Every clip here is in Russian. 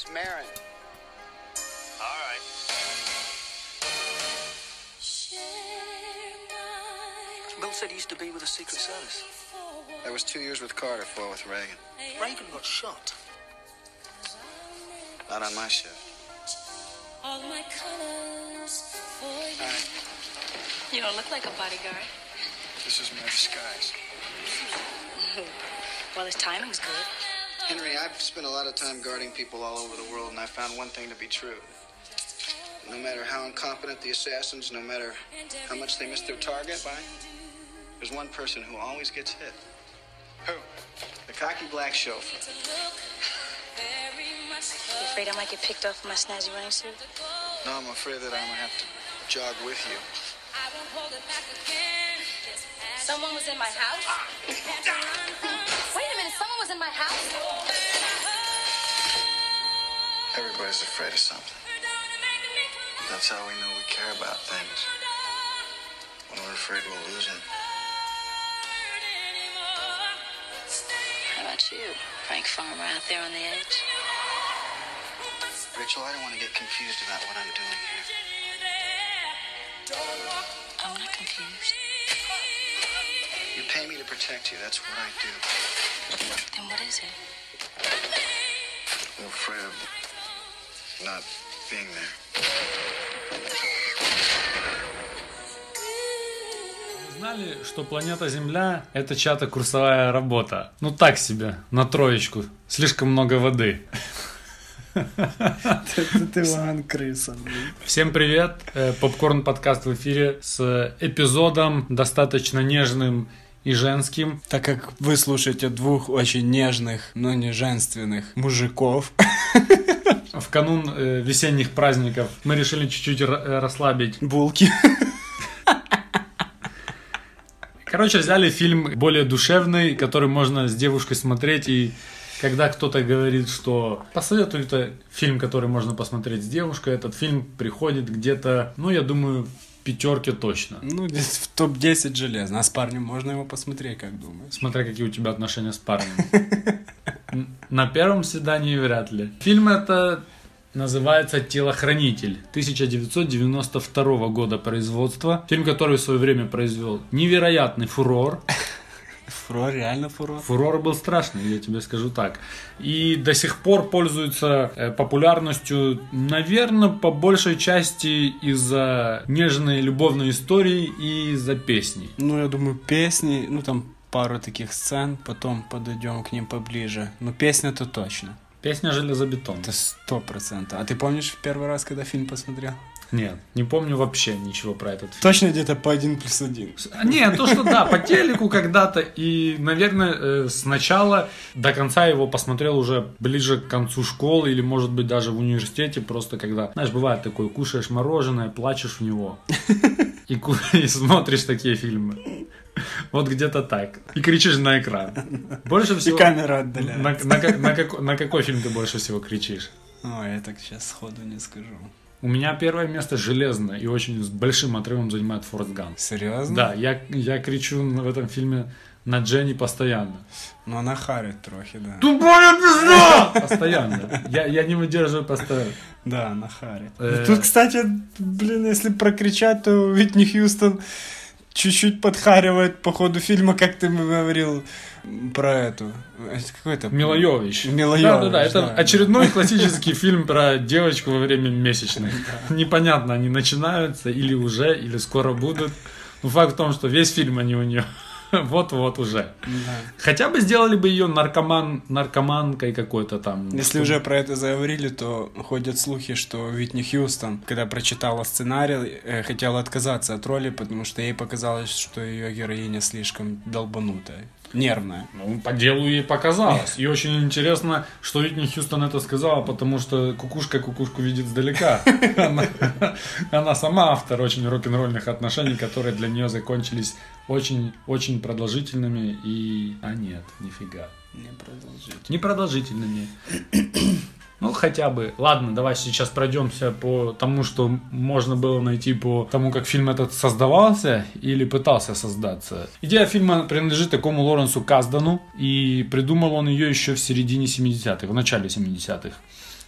Miss Marin. All right. Bill said he used to be with the Secret Service. That was two years with Carter, four with Reagan. Reagan got shot. Not on my shift. All my colors for you. Hi, You don't look like a bodyguard. this is my disguise. Well, his timing's good. Henry, I've spent a lot of time guarding people all over the world, and I found one thing to be true. No matter how incompetent the assassins, no matter how much they miss their target by, there's one person who always gets hit. Who? The cocky black chauffeur. You afraid I might get picked off in my snazzy running suit? No, I'm afraid that I'm gonna have to jog with you. Someone was in my house? Wait a minute, someone was in my house? Everybody's afraid of something. That's how we know we care about things. When we're afraid we'll lose them. How about you, Frank Farmer out there on the edge? Rachel, I don't want to get confused about what I'm doing here. Oh, I'm not confused. You pay me to protect you. That's what I do. Then what is it? I'm afraid of not being there. Знали, что планета Земля – это чья-то курсовая работа? Ну так себе, на троечку. Слишком много воды. Ты Иван Крыса. Всем привет! Э, Попкорн подкаст в эфире с эпизодом достаточно нежным и женским. Так как вы слушаете двух очень нежных, но не женственных мужиков, В канун э, весенних праздников мы решили чуть-чуть э, расслабить. булки. Короче, взяли фильм более душевный, который можно с девушкой смотреть и когда кто-то говорит, что посоветуй это фильм, который можно посмотреть с девушкой, этот фильм приходит где-то, ну, я думаю, пятерке точно. Ну, здесь в топ-10 железно. А с парнем можно его посмотреть, как думаешь? Смотря какие у тебя отношения с парнем. На первом свидании вряд ли. Фильм это называется «Телохранитель» 1992 года производства. Фильм, который в свое время произвел невероятный фурор. Фурор, реально фурор. Фурор был страшный, я тебе скажу так. И до сих пор пользуется э, популярностью, наверное, по большей части из-за нежной любовной истории и из-за песней. Ну, я думаю, песни, ну, там пару таких сцен, потом подойдем к ним поближе. Ну, песня-то точно. Песня «Железобетон». Это сто процентов. А ты помнишь первый раз, когда фильм посмотрел? Нет, не помню вообще ничего про этот фильм. Точно где-то по один плюс один. Нет, то, что да, по телеку когда-то. И, наверное, э, сначала до конца его посмотрел уже ближе к концу школы или, может быть, даже в университете. Просто когда, знаешь, бывает такое, кушаешь мороженое, плачешь в него. И, и смотришь такие фильмы. Вот где-то так. И кричишь на экран. Больше И всего... камера На, отдаляется. на ка- на како- на какой фильм ты больше всего кричишь? Ой, я так сейчас сходу не скажу. У меня первое место железно и очень с большим отрывом занимает Форрест Гамп. Серьезно? Да, я, я кричу в этом фильме на Дженни постоянно. Ну, она харит трохи, да. Тупая пизда! Постоянно. Я, я не выдерживаю постоянно. Да, она харит. Э. Тут, кстати, блин, если прокричать, то Витни Хьюстон чуть-чуть подхаривает по ходу фильма, как ты говорил про эту. Это Какой это? Мила Йович. Мила Да, да, да. Это да. очередной классический фильм про девочку во время месячных. Непонятно, они начинаются или уже, или скоро будут. Но факт в том, что весь фильм они у нее вот-вот уже. Да. Хотя бы сделали бы ее наркоман, наркоманкой какой-то там. Если Что- уже про это заговорили, то ходят слухи, что Витни Хьюстон, когда прочитала сценарий, э, хотела отказаться от роли, потому что ей показалось, что ее героиня слишком долбанутая, нервная. Ну, по делу ей показалось. И очень интересно, что Витни Хьюстон это сказала, потому что кукушка кукушку видит сдалека. Она, она сама автор очень рок-н-ролльных отношений, которые для нее закончились очень-очень продолжительными. И... А нет, нифига. Не продолжить. Непродолжительными. Ну, хотя бы. Ладно, давай сейчас пройдемся по тому, что можно было найти по тому, как фильм этот создавался или пытался создаться. Идея фильма принадлежит такому Лоренсу Каздану, и придумал он ее еще в середине 70-х, в начале 70-х.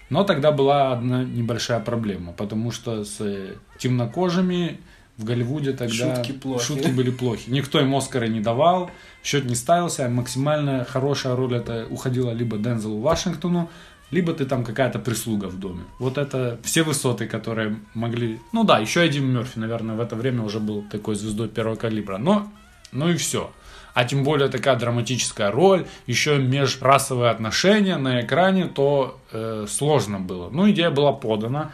Но тогда была одна небольшая проблема, потому что с темнокожими в Голливуде тогда Шутки плохи. шутки были плохи. Никто им Оскара не давал, счет не ставился. а Максимально хорошая роль это уходила либо Дензелу Вашингтону, либо ты там какая-то прислуга в доме. Вот это все высоты, которые могли... Ну да, еще Эдди Мерфи, наверное, в это время уже был такой звездой первого калибра. Но, ну и все. А тем более такая драматическая роль, еще межрасовые отношения на экране, то э, сложно было. Ну, идея была подана.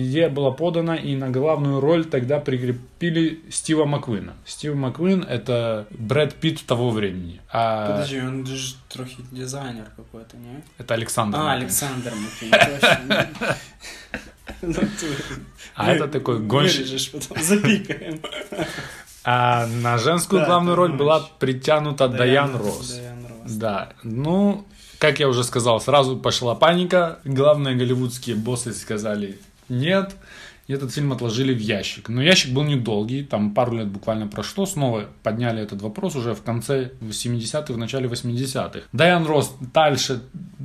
Идея была подана, и на главную роль тогда прикрепили Стива Маквина. Стив Маквин — это Брэд Питт того времени. А Подожди, он же трохи дизайнер какой-то, не? это Александр А, Маквин. Александр Маквин. Ну, А это такой гонщик. Запикаем. А на женскую главную роль была притянута. Даян Росс. Да, ну, как я уже сказал, сразу пошла паника. Главные голливудские боссы сказали нет. И этот фильм отложили в ящик. Но ящик был недолгий, там пару лет буквально прошло. Снова подняли этот вопрос уже в конце 70-х, в начале 80-х. Дайан Росс дальше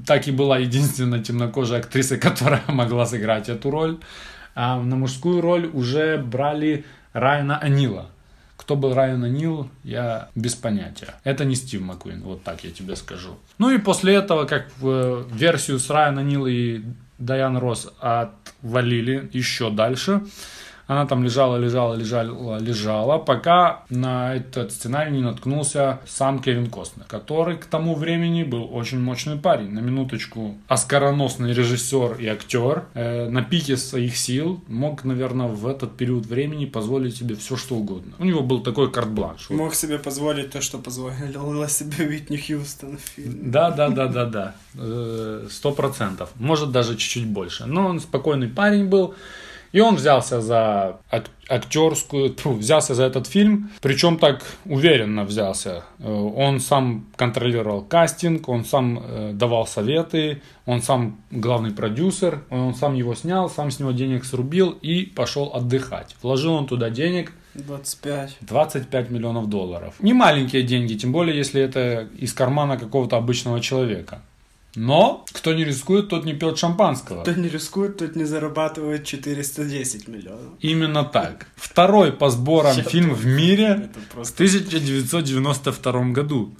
так и была единственная темнокожая актриса, которая могла сыграть эту роль. А на мужскую роль уже брали Райана Анила. Кто был Райан Нил, я без понятия. Это не Стив Маккуин, вот так я тебе скажу. Ну и после этого, как в э, версию с Райана Нил и Дайан Росс отвалили еще дальше, она там лежала, лежала, лежала, лежала, пока на этот сценарий не наткнулся сам Кевин Костнер, который к тому времени был очень мощный парень. На минуточку оскароносный режиссер и актер э, на пике своих сил мог, наверное, в этот период времени позволить себе все, что угодно. У него был такой карт-бланш. Мог себе позволить то, что позволила себе Уитни Хьюстон в фильме. Да, да, да, да, да. Э, Сто процентов. Может даже чуть-чуть больше. Но он спокойный парень был. И он взялся за ак- актерскую, тьфу, взялся за этот фильм, причем так уверенно взялся. Э, Он сам контролировал кастинг, он сам э, давал советы, он сам главный продюсер, он сам его снял, сам с него денег срубил и пошел отдыхать. Вложил он туда денег 25. 25 миллионов долларов. Не маленькие деньги, тем более, если это из кармана какого-то обычного человека. Но кто не рискует, тот не пьет шампанского. Кто не рискует, тот не зарабатывает 410 миллионов. Именно так. Второй по сборам Я фильм в мире Это в просто... 1992 году.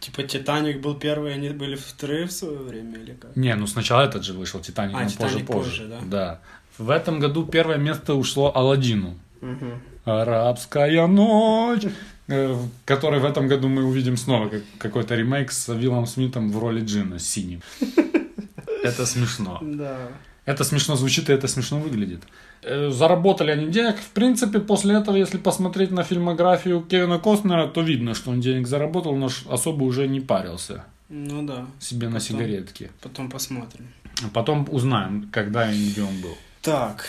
Типа Титаник был первый, они были вторые в свое время или как? Не, ну сначала этот же вышел, Титаник, А, но «Титаник» позже, позже, позже. да? В этом году первое место ушло Алладину. Арабская ночь, который в этом году мы увидим снова как, какой-то ремейк с Виллом Смитом в роли Джина синим. Это смешно. Да. Это смешно звучит и это смешно выглядит. Э, Заработали они денег. В принципе, после этого, если посмотреть на фильмографию Кевина Костнера, то видно, что он денег заработал, но особо уже не парился Ну да. себе на Потом- сигаретки. Потом посмотрим. Потом узнаем, когда и где он был. Так,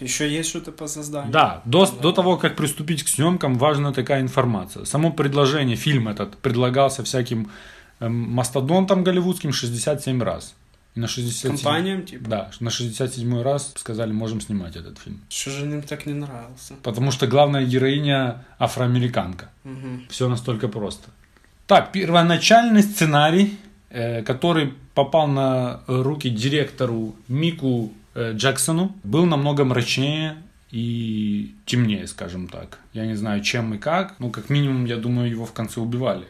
еще есть что-то по созданию? Да, до, до того, как приступить к съемкам, важна такая информация. Само предложение, фильм этот, предлагался всяким эм, мастодонтам голливудским 67 раз. И на 67... Компаниям, типа? Да, на 67 раз сказали, можем снимать этот фильм. Что же им так не нравился? Потому что главная героиня афроамериканка. Мгм. Все настолько просто. Так, первоначальный сценарий, э, который попал на руки директору Мику э, Джексону, был намного мрачнее и темнее, скажем так. Я не знаю, чем и как, но как минимум, я думаю, его в конце убивали.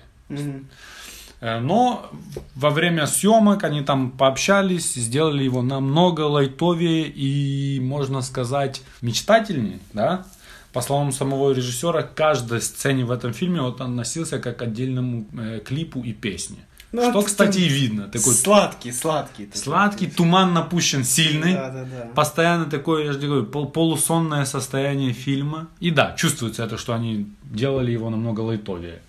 Э, Но во время съемок они там пообщались, сделали его намного лайтовее и, можно сказать, мечтательнее, да? По словам самого режиссера, к каждой сцене в этом фильме вот он относился как к отдельному э, клипу и песне. Ну, Что, кстати, и видно. Такой Сладкий, сладкий. такой. сладкий, туман напущен сильный. Да, да, да. Постоянно такое, я же говорю, пол- полусонное состояние фильма. И да, чувствуется это, что они делали его намного лайтовее.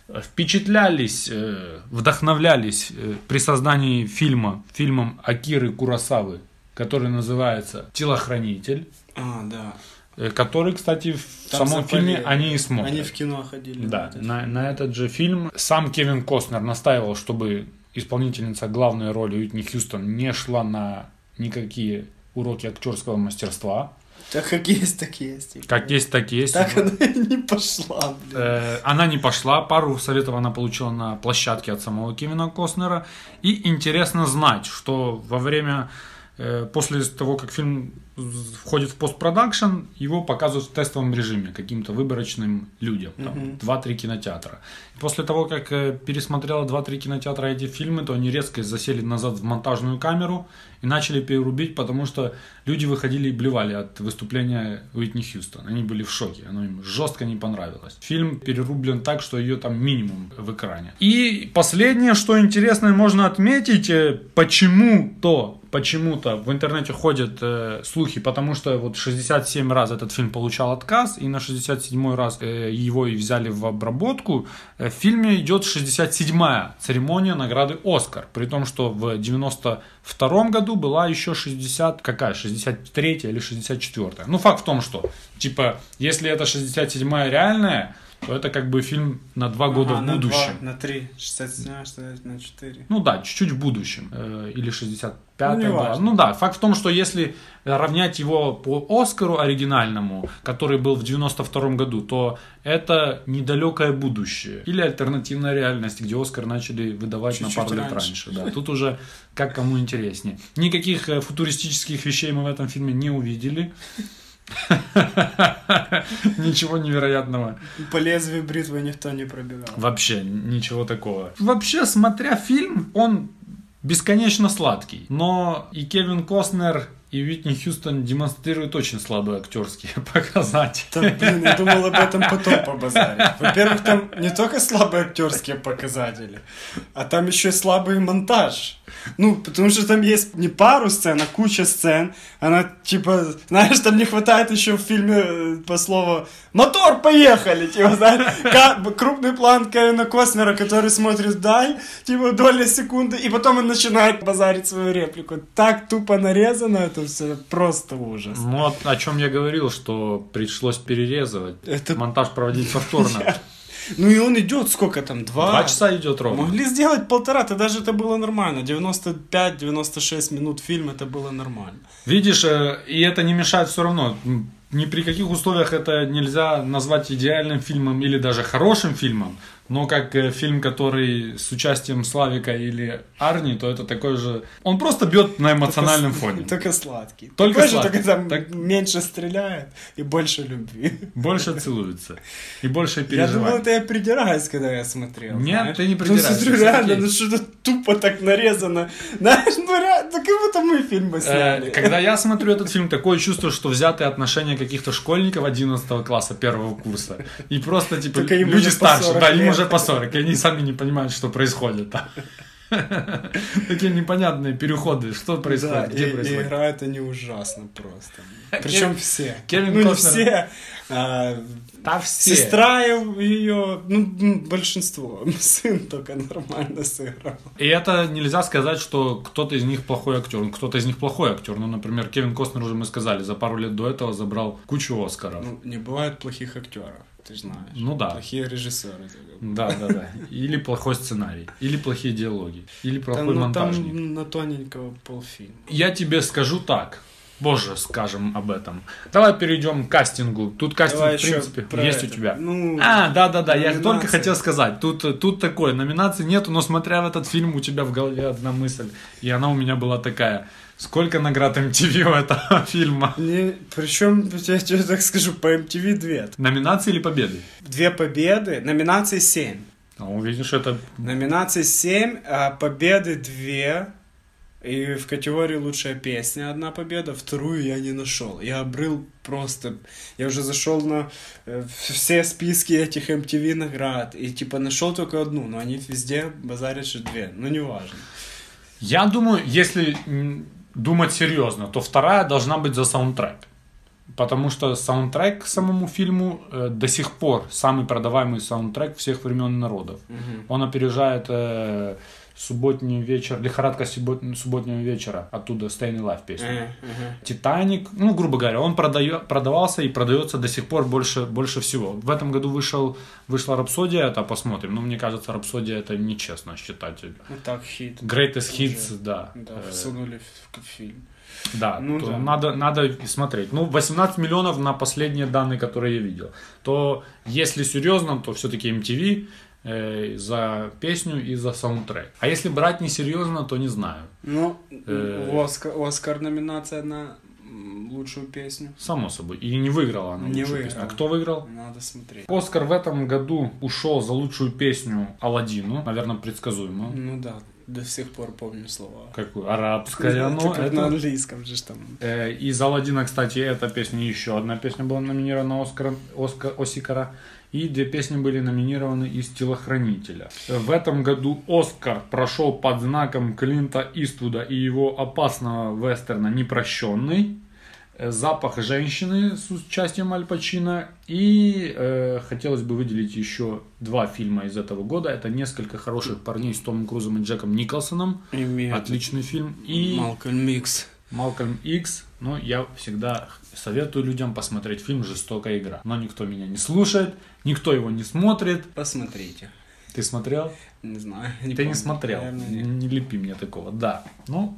Впечатлялись, э, вдохновлялись э, при создании фильма, фильмом Акиры Курасавы, который называется «Телохранитель», А, да. Э, который, кстати, в Там самом фильме они и смотрят. Они в кино ходили. Да, на, на этот же фильм сам Кевин Костнер настаивал, чтобы исполнительница главной роли Уитни Хьюстон не шла на никакие уроки актерского мастерства. Так как есть, так есть. типа. Как есть, так есть. Так она и не пошла, блин. Э, Она не пошла, пару советов она получила на площадке от самого Кевина Костнера. И интересно знать, что во время э, после того, как фильм входит в постпродакшн, его показывают в тестовом режиме каким-то выборочным людям. Там, 2-3 кинотеатра. И после того, как э, пересмотрела 2-3 кинотеатра эти фильмы, то они резко засели назад в монтажную камеру и начали перерубить, потому что люди выходили и блевали от выступления Уитни Хьюстон. Они были в шоке, оно им жестко не понравилось. Фильм перерублен так, что ее там минимум в экране. И последнее, что интересное можно отметить, э, почему-то почему-то в интернете ходят э, слухи, духе, потому что вот 67 раз этот фильм получал отказ, и на 67 раз э, его и взяли в обработку. Э, в фильме идет 67-я церемония награды «Оскар», при том, что в 92 году была еще 60, какая, 63 или 64 Ну, факт в том, что, типа, если это 67-я реальная, то это как бы фильм на два года в будущем. На, три, 67, что на 4. Ну да, чуть-чуть в будущем. Э, или 60 пятое. Ну, даже. ну да, факт в том, что если равнять его по Оскару оригинальному, который был в 92 году, то это недалекое будущее. Или альтернативная реальность, где Оскар начали выдавать Чуть-чуть на пару лет раньше. раньше. Да, тут уже как кому интереснее. Никаких э, футуристических вещей мы в этом фильме не увидели. Ничего невероятного. По лезвию бритвы никто не пробивал. Вообще, ничего такого. Вообще, смотря фильм, он бесконечно сладкий. Но и Кевин Костнер, и Уитни Хьюстон демонстрируют очень слабые актерские показатели. Да, блин, я думал об этом потом побазарить. Во-первых, там не только слабые актерские показатели, а там еще и слабый монтаж. Ну, потому что там есть не пару сцен, а куча сцен. Она, типа, знаешь, там не хватает еще в фильме э, по слову «Мотор, поехали!» Типа, знаешь, крупный план Кевина Костнера, который смотрит вдаль, типа, доля секунды, и потом он начинает базарить свою реплику. Так тупо нарезано это все, просто ужас. Ну, вот о чем я говорил, что пришлось перерезывать. Это- Монтаж проводить повторно. Ну и он идет сколько там? Два? Два часа идет ровно. Могли сделать полтора, то даже это было нормально. 95-96 минут фильм это было нормально. Видишь, э, и это не мешает все равно. Ни при каких условиях это нельзя назвать идеальным фильмом или даже хорошим фильмом. Но как э, фильм, который с участием Славика или Арни, то это такой же... Он просто бьет на эмоциональном фоне. Только сладкий. Только Больше сладкий. только там Так- меньше стреляет и больше любви. Больше целуется. И больше Я думал, переживает. это я придираюсь, когда я смотрел. Нет, знаешь. ты не Ну, придираешься, смотрю, всё реально, ну что-то тупо так нарезано. Знаешь, ну реально, как будто мы фильмы сняли. Э, Когда я смотрю этот фильм, такое чувство, что взятые отношения каких-то школьников 11 класса первого курса. И просто, типа, Только люди уже старше, 40 да, им лет. Уже по 40, и они сами не понимают, что происходит. Такие непонятные переходы, что Да, происходит, где и, и происходит. играют они ужасно просто. Причем все. Кевин ну, не все. а, Да все. Сестра ее, ну, большинство. Сын только нормально сыграл. И это нельзя сказать, что кто-то из них плохой актер. Кто-то из них плохой актер. Ну, например, Кевин Костнер, уже мы сказали, за пару лет до этого забрал кучу Оскаров. Ну, не бывает плохих актеров, ты знаешь. Ну да. Плохие режиссеры. Да, да, да. Или плохой сценарий, или плохие диалоги, или Там, плохой монтажник. там на тоненького полфильма. Я тебе скажу так. Боже, скажем об этом. Давай перейдем к кастингу. Тут кастинг, Давай в принципе, есть у это. тебя. Ну, а, да, да, да. Я номинации. только хотел сказать. Тут, тут такое, номинаций нету, но смотря в этот фильм, у тебя в голове одна мысль. И она у меня была такая. Сколько наград MTV у этого фильма? Не, причем, я тебе так скажу, по MTV две. Номинации или победы? Две победы, номинаций семь. Ну, видишь, это... Номинаций 7, а победы 2. И в категории лучшая песня одна победа, вторую я не нашел. Я обрыл просто... Я уже зашел на э, все списки этих MTV наград. И типа нашел только одну, но они везде базарят же две. Ну, неважно. Я думаю, если думать серьезно, то вторая должна быть за саундтрек. Потому что саундтрек к самому фильму э, до сих пор самый продаваемый саундтрек всех времен и народов. Он опережает э, субботний вечер, лихорадка суббот- субботнего вечера, оттуда Staying Alive песня. Э, ага. Титаник, ну, грубо говоря, он продаю- продавался и продается до сих пор больше, больше всего. В этом году вышел, вышла Рапсодия, это посмотрим. Но мне кажется, Рапсодия это нечестно считать. Ну так, хит. Greatest Уже. Hits, да. Да, Э, всунули в, в фильм. да, Ну то да. Надо, надо смотреть. Ну, 18 миллионов на последние данные, которые я видел. То, если серьезно, то все-таки MTV э, за песню и за саундтрек. А если брать несерьезно, то не знаю. Ну, Э. Оскар, Оскар номинация на лучшую песню. Само собой. И не выиграла она Не лучшую выиграла. песню. А кто выиграл? Надо смотреть. Оскар в этом году ушел за лучшую песню Аладдину. Наверное, предсказуемо. Ну да, до сих пор помню слова. Какую? Арабская, ну, Типа на это... английском же там. Э, Из Аладдина, кстати, эта песня, еще одна песня была номинирована на Оскар, Оскар, Осикара. И две песни были номинированы из «Телохранителя». В этом году Оскар прошел под знаком Клинта Иствуда и его опасного вестерна «Непрощенный». Э, «Запах женщины» с участием Аль Пачино. И э, хотелось бы выделить еще два фильма из этого года. Это «Несколько хороших парней» с Томом Крузом и Джеком Николсоном. Имеет Отличный фильм. И Малкольм Микс. Малкольм Икс, но я всегда советую людям посмотреть фильм «Жестокая игра». Но никто меня не слушает, никто его не смотрит. Посмотрите. Ты смотрел? Не знаю. Ты не помню. смотрел. Наверное, Не, не лепи мне такого. Да. Ну,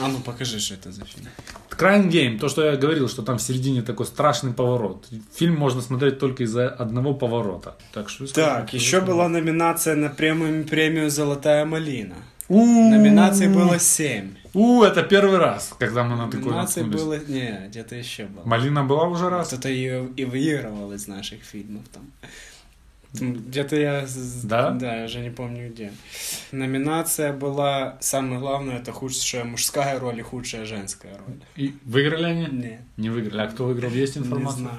А ну покажи, что это за фильм. Crying Game, то, что я говорил, что там в середине такой страшный поворот. Фильм можно смотреть только из-за одного поворота. Так что... Так, еще была номинация на премию, премию «Золотая малина». У Номинаций было семь. У, это первый раз, когда мы на такой Номинаций наткнулись. было... Не, где-то еще было. Малина была уже раз? Кто-то ее и выигрывал из наших фильмов там. Где-то я... Да? Да, я уже не помню где. Номинация была, самое главное, это худшая мужская роль и худшая женская роль. И выиграли они? Не, Не выиграли. А кто выиграл? Есть не информация? знаю.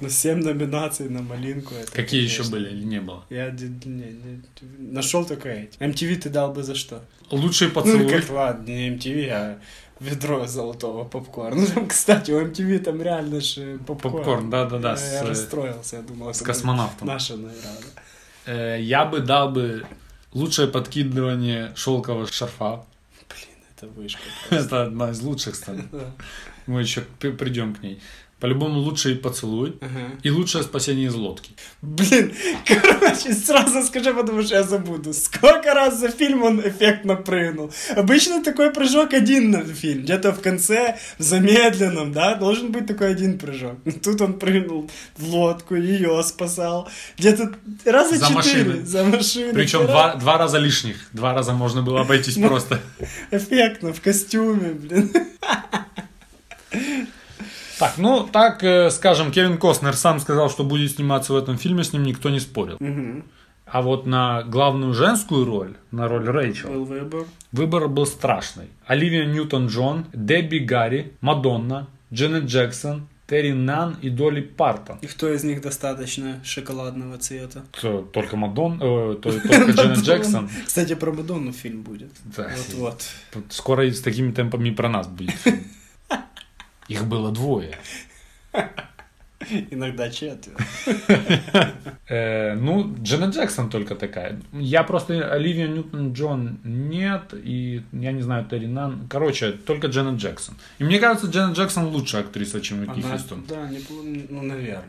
Но семь номинаций на малинку. Это, Какие еще конечно. были или не было? Я не, не, нашел только эти. MTV ты дал бы за что? Лучший Ну, поцелуй. как ладно, не MTV, а ведро золотого попкорна. Ну, там, кстати, у MTV там реально же попкорн. Попкорн, да-да-да, Я, с, я э, расстроился, я думал, с космонавтом. Наша награда. Э, Я бы дал бы лучшее подкидывание шелкового шарфа. Блин, это вышка. Это одна из лучших, кстати. Мы еще при- придем к ней. По-любому лучший поцелуй Ага. и лучшее спасение из лодки. Блин, короче, сразу скажи, потому что я забуду. Сколько раз за фильм он эффектно прыгнул? Обычно такой прыжок один на фильм. Где-то в конце, в замедленном, да, должен быть такой один прыжок. Тут он прыгнул в лодку, ее спасал. Где-то раза За четыре. машины. За машины. Причем два, два раза лишних. Два раза можно было обойтись Ну. просто. Эффектно, в костюме, блин. Так, ну, так, э, скажем, Кевин Костнер сам сказал, что будет сниматься в этом фильме, с ним никто не спорил. А вот на главную женскую роль, на роль Рэйчел, Был выбор. Выбор был страшный. Оливия Ньютон-Джон, Дебби Гарри, Мадонна, Дженнет Джексон, Терри Нан и Долли Партон. И кто из них достаточно шоколадного цвета? Т- Только Мадон, э, то- только Дженнет Джексон. Кстати, про Мадонну фильм будет. Да. Вот-вот. Скоро и с такими темпами про нас будет. фильм. Их было двое. Иногда четверо. Э, ну, Дженнет Джексон только такая. Я просто Оливия Ньютон-Джон нет, и я не знаю, Терри Нан. Короче, только Дженнет Джексон. И мне кажется, Дженнет Джексон лучшая актриса, чем Уитни Хьюстон. да, ну, наверное.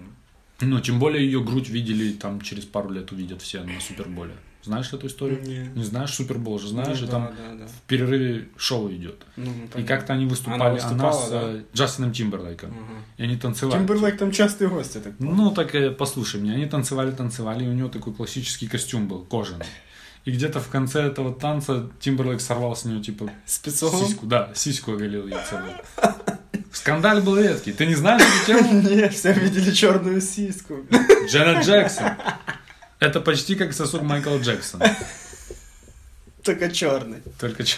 Ну, тем более ее грудь видели, там через пару лет увидят все на Суперболе. Знаешь эту историю? Не. Не знаешь Супербол же, знаешь, Ну, и да, там да, да. в перерыве шоу идет. Ну, И понятно. как-то они выступали, Она выступала, она с да? э, Джастином Тимберлейком. Ага. И они танцевали. Тимберлейк там частый гость, я так понял. Ну, так э, послушай меня, они танцевали, танцевали, и у него такой классический костюм был, кожаный. И где-то в конце этого танца Тимберлейк сорвал с нее, типа, Спецом? сиську. Да, сиську оголил ей целую. Скандаль был редкий. Ты не знаешь эту тему? Не, все видели черную сиску. Дженнет Джексон. Это почти как сосуд Майкла Джексона. Только черный. Только чё-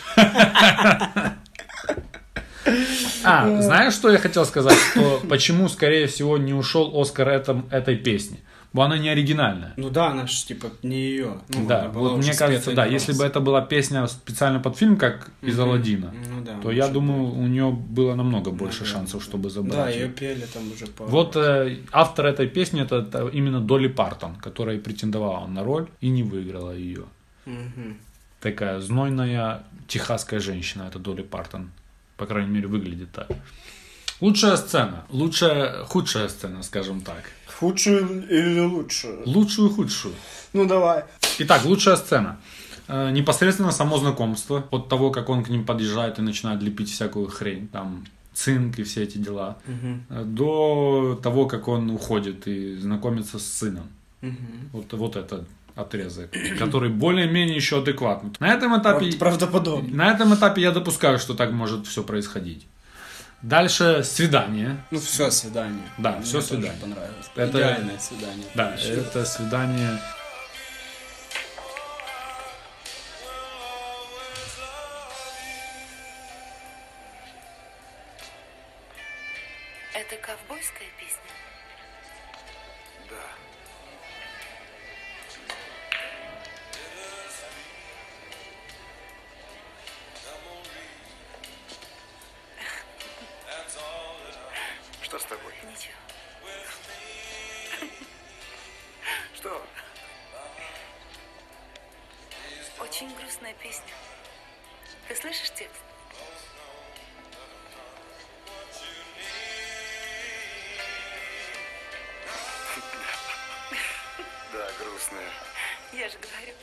А, знаешь, что я хотел сказать? Что почему, скорее всего, не ушел Оскар этом, этой песни? Она не оригинальная. Ну да, она ж типа не ее. Ну, да, вот мне кажется, да, если бы это была песня специально под фильм, как из Мгм. Алладина, Ну да. то я думаю, у нее было намного больше Наверное. шансов, чтобы быть. забрать. Да, ее пели там уже по... Вот э, автор этой песни это, это именно Долли Партон, которая претендовала на роль и не выиграла ее. Мгм. Такая знойная техасская женщина, это Долли Партон. По крайней мере, выглядит так. Лучшая сцена. Лучшая, худшая сцена, скажем так. Худшую или лучшую? Лучшую, худшую. Ну давай. Итак, лучшая сцена. Э, непосредственно само знакомство. От того, как он к ним подъезжает и начинает лепить всякую хрень. Там цинк и все эти дела. Э, До того, как он уходит и знакомится с сыном. Мгм. Вот, вот это отрезок, который более-менее еще адекватный. На этом этапе... Правдоподобно. На этом этапе я допускаю, что так может все происходить. Дальше свидание. Ну, все свидание. Да, Мне тоже свидание. понравилось. Это- Идеальное свидание. Да, это свидание. Грустная. Я же говорю.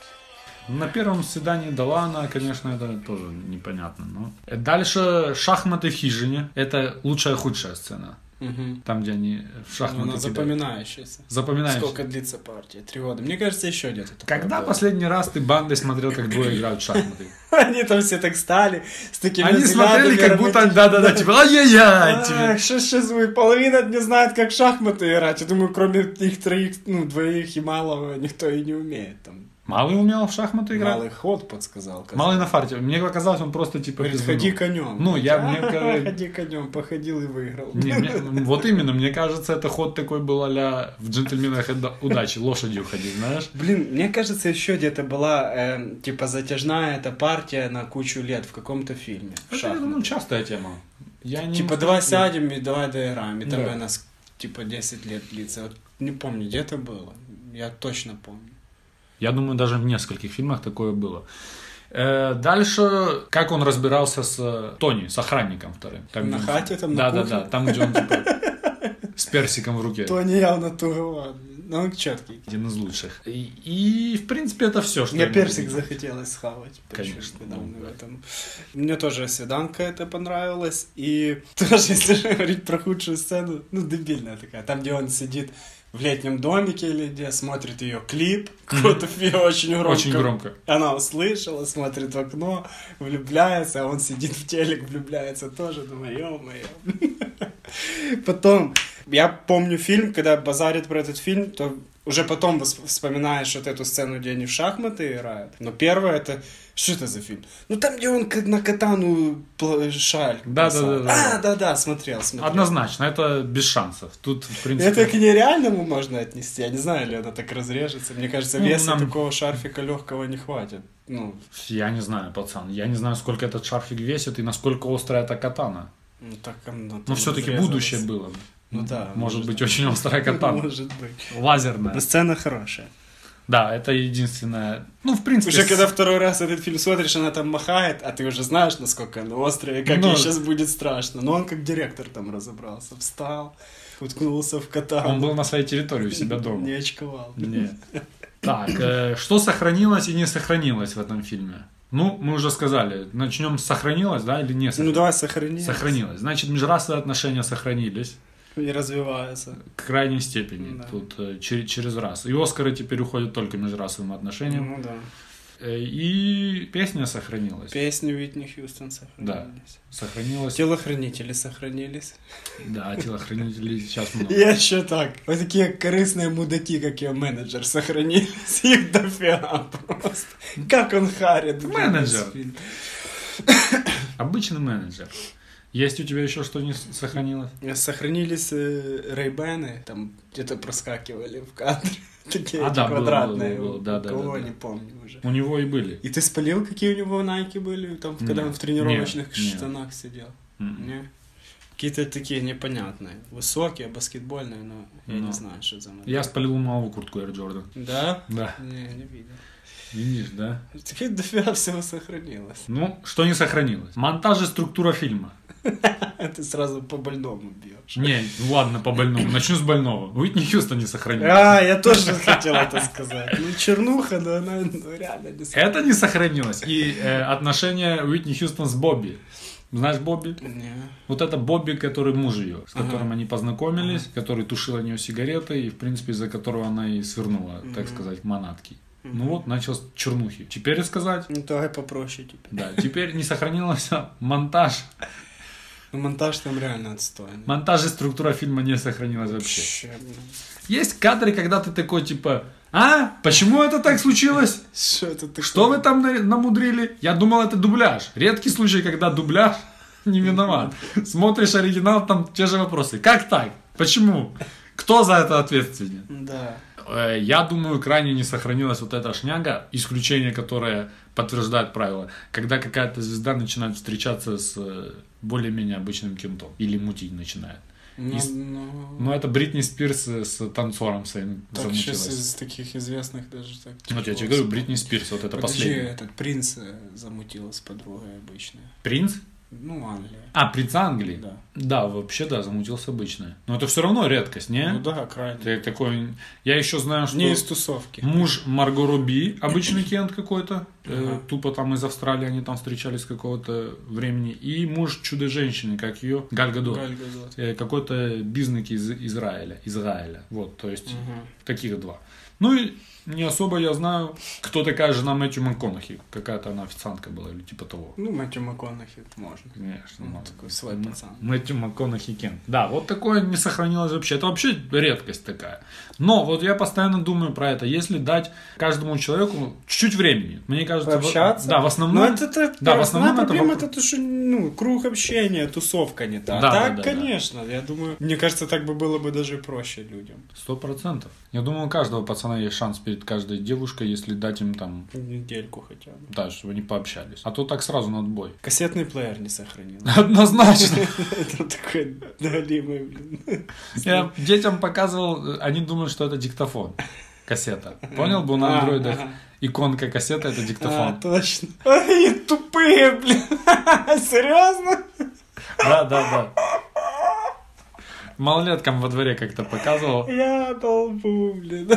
На первом свидании дала она, конечно, это тоже непонятно. Но... Дальше шахматы в хижине. Это лучшая худшая сцена. Мгм. Там, где они в шахматы Она кидают. запоминающаяся. Запоминаешь. Сколько длится партия? Три года. Мне кажется, еще где-то. Когда было. последний раз ты бандой смотрел, как двое играют в шахматы? Они там все так стали, с такими Они смотрели, как будто, да-да-да, типа, ай-яй-яй, сейчас? Половина не знает, как шахматы играть. Я думаю, кроме их троих, ну, двоих и малого, никто и не умеет. Там Малый умел в шахматы играть? малый ход подсказал. казалось. Малый на фарте. Мне показалось, он просто типа Говорит, ходи конем. Ну, я- мне Ходи конем, походил и выиграл. Не, мне- вот именно, мне кажется, это ход такой был а в джентльменах удачи, лошадью ходить, знаешь? Блин, мне кажется, еще где-то была, э, типа, затяжная эта партия на кучу лет в каком-то фильме. В Это, шахматы. ну, частая тема. Я не Типа, давай сядем и давай доиграем. И там Да. она, с- типа, 10 лет длится. Вот не помню, где это было. Я точно помню. Я думаю, даже в нескольких фильмах такое было. Э, Дальше, как он разбирался с э, Тони, с охранником вторым. Там, На хате там, на Да, да, кухне? да, там, где он типа с персиком в руке. То не явно туговат. Ну, он четкий. Один из лучших. И, и, в принципе, это все, что Мне могу персик сказать. захотелось схавать. Конечно, ну, да, в этом. Мне тоже свиданка это понравилась. И тоже, если говорить про худшую сцену, ну, дебильная такая. Там, где он сидит в летнем домике или где смотрит ее клип. Какой-то фильм очень громко. Очень громко. Она услышала, смотрит в окно, влюбляется, а он сидит в телек, влюбляется тоже. Думаю, ё-моё. Потом, я помню фильм, когда базарит про этот фильм, то уже потом вспоминаешь вот эту сцену, где они в шахматы играют. Но первое это... Что это за фильм? Ну там, где он к- на катану шаль. Да, да, да, да, А, да-да, смотрел, смотрел. Однозначно, это без шансов. Тут, в принципе... Это к нереальному можно отнести. Я не знаю, ли она так разрежется. Мне кажется, Ну, веса нам- такого шарфика легкого не хватит. Ну, Я не знаю, пацан. Я не знаю, сколько этот шарфик весит и насколько острая эта катана. ну так оно Но все-таки будущее было. Ну да. Может быть, очень острая катана. Может быть. Лазерная. Но сцена хорошая. Да, это единственное. Ну, в принципе... Уже с- когда второй раз этот фильм смотришь, она там махает, а ты уже знаешь, насколько она острая, и как Ну, ей сейчас будет страшно. Но он как директор там разобрался. Встал, уткнулся в кота. Он был на своей территории у себя дома. Не очковал. Нет. Так, э, что сохранилось и не сохранилось в этом фильме? Ну, мы уже сказали. Начнем с сохранилось, да, или не Ну сохранилось? давай сохрани. Сохранилось. Значит, межрасовые отношения сохранились И развивается. к крайней степени. Да. Тут э, чер- через раз. И Оскары теперь уходят только межрасовым отношениям. Ну да. Э, И песня сохранилась. Песни Уитни Хьюстон сохранились. Сохранилась. Телохранители сохранились. Да, телохранителей сейчас много. Я еще так. Вот такие корыстные мудаки, как ее менеджер, сохранились. Их дофига просто. Как он харит. Менеджер. Обычный менеджер. Есть у тебя еще что не сохранилось? Сохранились э, рейбены, там где-то проскакивали в кадре. Такие А, да, квадратные. было, было, да, да, Кого да, да. не помню уже. У него и были. И ты спалил, какие у него найки были, там, когда Нет, он в тренировочных нет, нет. штанах сидел? М. Не? Какие-то такие непонятные. Высокие, баскетбольные, но я Ну. не знаю, что за модель. Я спалил малую куртку Air Jordan. Да? Да. Не, не видел. Видишь, да? Теперь дофига всего сохранилось. Ну, что не сохранилось? Монтаж и структура фильма. Ты сразу по больному бьешь. Не, ну ладно, по больному. Начну с больного. Уитни Хьюстон не сохранилось. А, я тоже хотел это сказать. Ну, чернуха, но она ну, реально не Это не сохранилось. И э, отношения Уитни Хьюстон с Бобби. Знаешь Бобби? Не. Вот это Бобби, который муж ее, с Ага. которым они познакомились, который тушил от нее сигареты, и, в принципе, из-за которого она и свернула, так сказать, манатки. Ну вот, начал с чернухи. Теперь сказать, Ну, давай попроще теперь. да, теперь не сохранился монтаж. Ну, монтаж там реально отстойный. Монтаж и структура фильма не сохранилась вообще. Вообще. Есть кадры, когда ты такой, типа, а, почему это так случилось? Что это такое? Что вы там на- намудрили? Я думал, это дубляж. Редкий случай, когда дубляж не виноват. Смотришь оригинал, там те же вопросы. Как так? Почему? Кто за это ответственен? Да. Э, Я думаю, крайне не сохранилась вот эта шняга, исключение, которое подтверждает правило. Когда какая-то звезда начинает встречаться с э, более-менее обычным кем-то. Или мутить начинает. Ну, Из- ну, Ну, это Бритни Спирс э, с танцором своим так сейчас замутилась. из таких известных даже так. Вот я тебе говорю. Бритни Спирс, вот это Подожди, последний. этот принц замутила с подругой обычной. Принц? Ну, Англия. А, принц Англии? Да. Да, вообще, да, замутился обычное. Но это все равно редкость, не? Ну да, крайне. Ты такой... Я еще знаю, что Не из тусовки. муж Марго Руби, обычный Кент какой-то, э, тупо там из Австралии они там встречались какого-то времени, и муж Чудо-женщины, как ее, Галь Гадот. Галь Гадот. Э, какой-то бизнес из Израиля, Израиля. Вот, то есть Мгм. таких два. Ну и не особо я знаю, кто такая жена Мэтью МакКонахи. Какая-то она официантка была или типа того. Ну, Мэтью МакКонахи можно. Конечно, можно. такой свой пацан. Мэтью МакКонахи Кен. Да, вот такое не сохранилось вообще. Это вообще редкость такая. Но вот я постоянно думаю про это. Если дать каждому человеку чуть-чуть времени, мне кажется... в- Пообщаться? Да, в основном... Ну, это, это да, в основном это проблема, вопрос- это то, что, ну, круг общения, тусовка не та. Да, так, да, да, да. конечно, я думаю, мне кажется, так бы было бы даже проще людям. Сто процентов. Я думаю, у каждого пацана есть шанс перед каждой девушкой, если дать им там... Недельку хотя бы. Да, чтобы они пообщались. А то так сразу на отбой. Кассетный плеер не сохранил. Однозначно. Это такой налимый, блин. Я детям показывал, они думают, что это диктофон. Кассета. Понял бы на А, андроидах иконка кассета это А, диктофон. точно. Они тупые, блин. Серьезно? Да, да, да. Малолеткам во дворе как-то показывал. Я долбу, блин.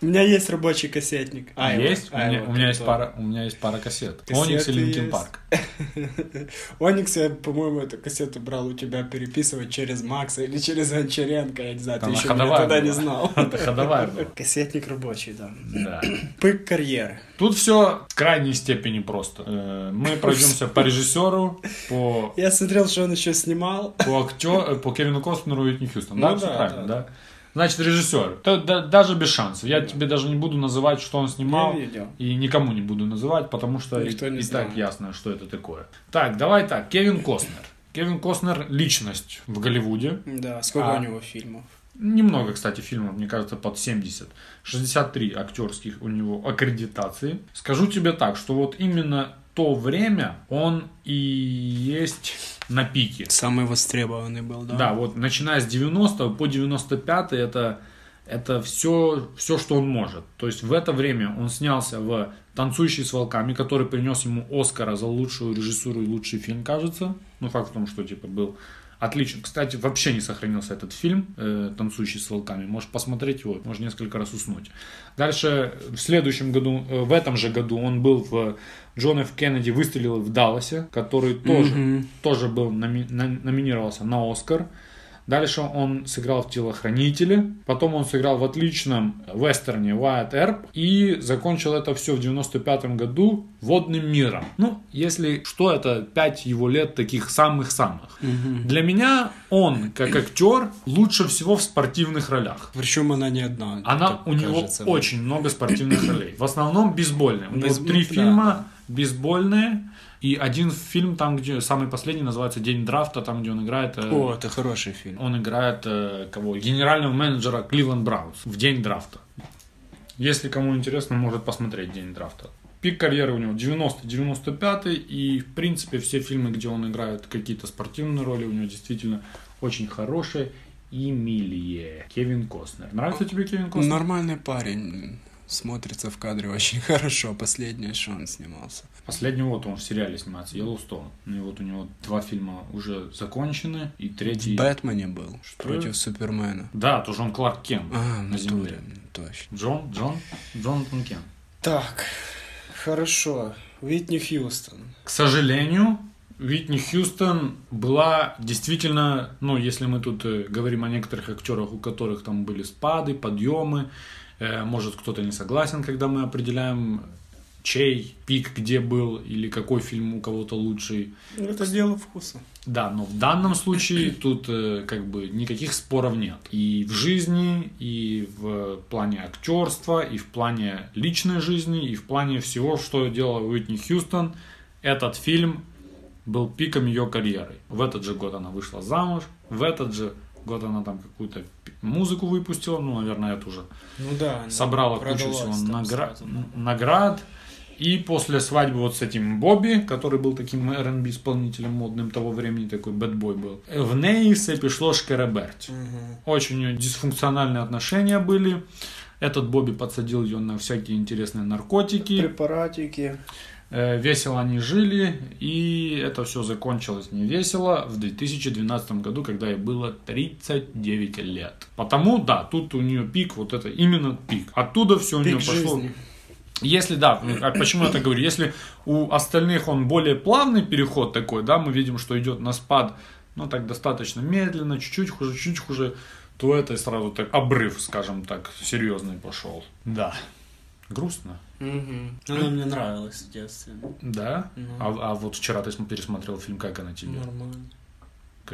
У меня есть рабочий кассетник. А, есть? У меня, его у меня есть пара, у меня есть пара кассет. Кассеты Оникс и Linkin Park. Оникс, я, по-моему, эту кассету брал у тебя переписывать через Макса или через Гончаренко, я не знаю, Там ты еще меня тогда не знал. Это ходовая была. Кассетник рабочий, да. Да. Пик карьеры. Тут все в крайней степени просто. Э, Мы пройдемся по режиссеру, по Я смотрел, что он еще снимал. по актеру, по Кевину Костнеру и Уитни Хьюстон. Да, Ну Всё да, правильно, да. да? Значит, режиссер. Да- да- даже без шансов. Я тебе даже не буду называть, что он снимал. И никому не буду называть, потому что и, Никто и знает. так ясно, что это такое. Так, давай так. Кевин Костнер. Кевин Костнер – личность в Голливуде. Да, сколько А. у него фильмов? Немного, кстати, фильмов, мне кажется, под 70. 63 актерских у него аккредитации. Скажу тебе так, что вот именно то время он и есть на пике. Самый востребованный был, да? Да, вот начиная с 90 по 95 это, это все, все, что он может. То есть в это время он снялся в «Танцующий с волками», который принес ему Оскара за лучшую режиссуру и лучший фильм, кажется. Ну, факт в том, что типа был отличен. Кстати, вообще не сохранился этот фильм э, «Танцующий с волками». Можешь посмотреть его, можешь несколько раз уснуть. Дальше, в следующем году, э, в этом же году он был в Джон Ф. Кеннеди выстрелил в Далласе, который тоже, тоже был номи- номинировался на Оскар. Дальше он сыграл в «Телохранителе», потом он сыграл в отличном вестерне «Wyatt Earp» и закончил это все в 95 году «Водным миром». Ну, если что, это пять его лет таких самых-самых. Для меня он, как актер, лучше всего в спортивных ролях. Причем она не одна. Она у него кажется, да. очень много спортивных ролей. В основном бейсбольные. У него Бейсбол- три да, фильма да. бейсбольные. И один фильм, там, где самый последний, называется День драфта, там, где он играет. э, О, это хороший фильм. Он играет э, кого? Генерального менеджера Кливленд Браунс в день драфта. Если кому интересно, может посмотреть день драфта. Пик карьеры у него 90-95, и в принципе все фильмы, где он играет какие-то спортивные роли, у него действительно очень хорошие. Эмилия. Кевин Костнер. Нравится тебе Кевин Костнер? Нормальный парень. Смотрится в кадре очень хорошо. Последнее, что он снимался. Последний вот он в сериале снимается, Йеллоустоун. Ну и вот у него два фильма уже закончены, и третий... В Бэтмене был. Что? Против Супермена. Да, тоже он Кларк Кент А, на в земле. натуре, точно. Джон, Джон, Джонатан Кент. Так, хорошо. Уитни Хьюстон. К сожалению, Витни Хьюстон была действительно, ну, если мы тут э, говорим о некоторых актерах, у которых там были спады, подъемы, Э, Может, кто-то не согласен, когда мы определяем, чей пик где был, или какой фильм у кого-то лучший. Ну, Это дело вкуса. Да, но в данном случае тут э, как бы никаких споров нет. И в жизни, и в плане актерства, и в плане личной жизни, и в плане всего, что делала Уитни Хьюстон. Этот фильм был пиком ее карьеры. В этот же год она вышла замуж, в этот же год она там какую-то музыку выпустила, ну, наверное, это уже Ну да. собрала кучу всего награ- наград. И после свадьбы вот с этим Бобби, который был таким R&B исполнителем модным того времени, такой бэтбой был, в все пішло шкереберть. Очень у нее дисфункциональные отношения были. Этот Бобби подсадил ее на всякие интересные наркотики. Препаратики. Э, Весело они жили, и это все закончилось невесело в 2012 году, когда ей было 39 лет. Потому, да, тут у нее пик, вот это именно пик. Оттуда все у нее пошло. жизни. Если да, ну, а почему я так говорю? Если у остальных он более плавный переход такой, да, мы видим, что идет на спад, ну так достаточно медленно, чуть-чуть хуже, чуть хуже, то это сразу так обрыв, скажем так, серьезный пошел. Да. Грустно. Мгм. Она мне нравилась в детстве. Да? Ну. А, а вот вчера ты см- пересмотрел фильм «Как она тебе?» Нормально.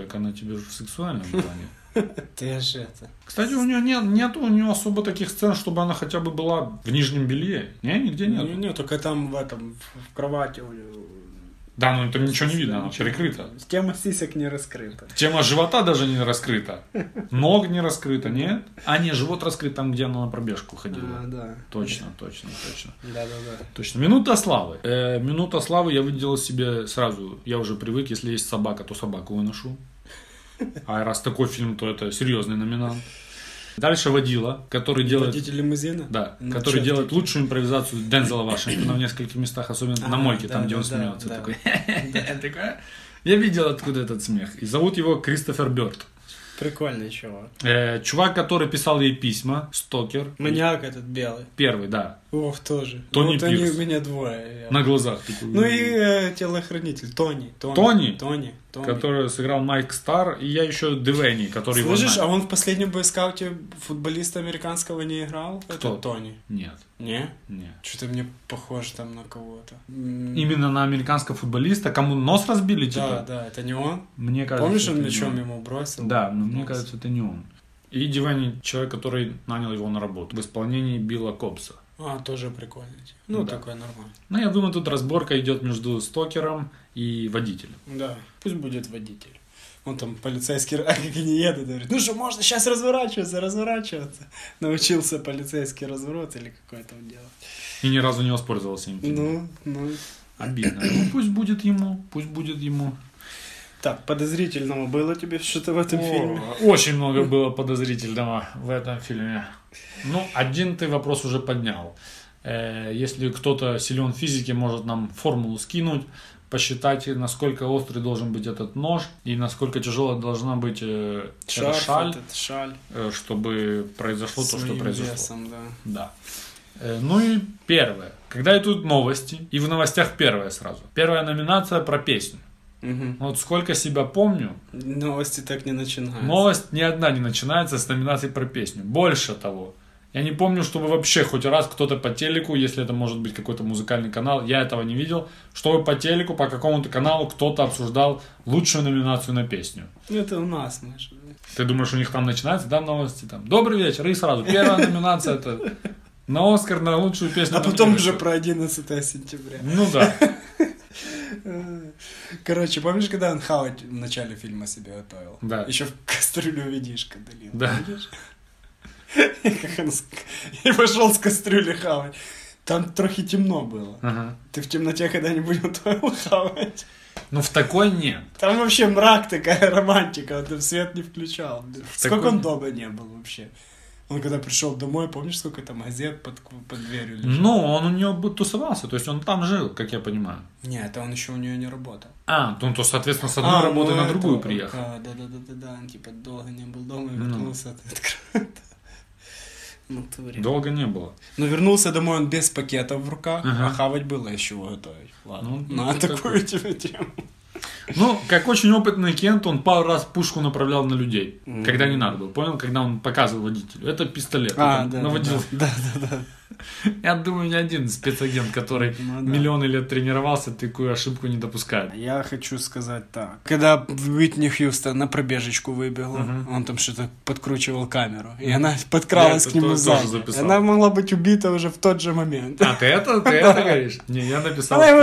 Как она тебе в сексуальном плане? Ты же это. Кстати, у нее нет, нет у нее особо таких сцен, чтобы она хотя бы была в нижнем белье. Не, нигде нет. Не, не, только там в этом, в, кровати у неё Да, ну там ничего не видно, она прикрыта. Тема сисек не раскрыта. Тема живота даже не раскрыта. Ног не раскрыта, нет? А, не, живот раскрыт там, где она на пробежку ходила. А, да. Точно, точно, точно. Да, да, да. Точно. Минута славы. Э, минута славы я выделил себе сразу. Я уже привык, если есть собака, то собаку выношу. А раз такой фильм, то это серьезный номинант. Дальше водила, который делает... Водитель лимузина? Да, Ну, который чё делает лучшую импровизацию Дензела Вашингтона в нескольких местах, особенно на А, мойке, да, там, где да, он да, смеется. да. Такой, такой, Я видел, откуда этот смех. И зовут его Кристофер Бёрд. Прикольный чувак. Э, чувак, который писал ей письма, стокер. Маньяк этот белый. Первый, да. Ох, тоже. Тони вот они Пирс. у меня двое. На глазах. такой. Ну и э, телохранитель Тони. Тони. Тони? Тони. Тони. Который сыграл Майк Стар, и я еще Девенни, который его Слышишь, а он в последнем бойскауте футболиста американского не играл? Кто? Это Тони. Нет, Не? нет. Что-то мне похож там на кого-то. Именно на американского футболиста, кому нос разбили, Да, типа? да, это не он. Мне кажется, Помнишь, он мячом ему бросил? Да, но мне Нос. кажется, это не он. И Дивани человек, который нанял его на работу в исполнении Билла Кобса. А, тоже прикольно. Ну, Да. такой нормально. Ну, я думаю, тут разборка идет между стокером и водителем. Да, пусть будет водитель. Он там полицейский, а как они едут, говорит, ну что, можно сейчас разворачиваться, разворачиваться. Научился полицейский разворот или какой там делать. И ни разу не воспользовался им. Ну, ну. Обидно. Ну, пусть будет ему, пусть будет ему. Так, подозрительного было тебе что-то в этом О, фильме? Очень много было подозрительного в этом фильме. Ну, один ты вопрос уже поднял. Э, Если кто-то силен в физике, может нам формулу скинуть, посчитать, насколько острый должен быть этот нож и насколько тяжелая должна быть э, эта Шарф шаль, этот, шаль. э, чтобы произошло то, что Своим произошло. весом, да. Да. Э, Ну и первое. Когда идут новости, и в новостях первое сразу. Первая номинация про песню. Мгм. Вот сколько себя помню, Новости так не начинаются. новость ни одна не начинается с номинации про песню. Больше того. Я не помню, чтобы вообще хоть раз кто-то по телеку, если это может быть какой-то музыкальный канал, я этого не видел, чтобы по телеку, по какому-то каналу кто-то обсуждал лучшую номинацию на песню. Ну, Это у нас, Маша. Ты думаешь, у них там начинается, да, новости? Там, Добрый вечер, и сразу первая номинация это на Оскар на лучшую песню. А потом уже про 11 сентября. Ну да. Короче, помнишь, когда он хавать в начале фильма себе готовил? Да. Еще в кастрюлю видишка долил. Да. И как он И пошел с кастрюли хавать. Там трохи темно было. Ага. Ты в темноте когда-нибудь готовил хавать? Ну в такой нет. Там вообще мрак такая романтика, он там свет не включал. Сколько такой он дома не был вообще? Он когда пришел домой, помнишь, сколько там газет под, под дверью лежало? Ну, он у нее тусовался, то есть он там жил, как я понимаю. Нет, это он еще у нее не работал. А, ну то, соответственно, с одной работы ну на это- другую приехал. Да, да, да, да, да, он типа долго не был дома и Ну. вернулся. ты открыл. В натуре. Долго не было. Но вернулся домой он без пакетов в руках, Ага. а хавать было еще готовить. Ладно, Ну, на это такую тебе тему. Ну, как очень опытный Кент, он пару раз пушку направлял на людей, когда не надо было. Понял, когда он показывал водителю. Это пистолет. А, да, наводил. да, да, да. Я думаю, ни один спецагент, который Ну да. миллионы лет тренировался, такую ошибку не допускает. Я хочу сказать так. Когда Уитни Хьюстон на пробежечку выбегла, он там что-то подкручивал камеру, и она подкралась Я к нему сзади. Она могла быть убита уже в тот же момент. А, ты это, ты это говоришь? Не, я написал. Она его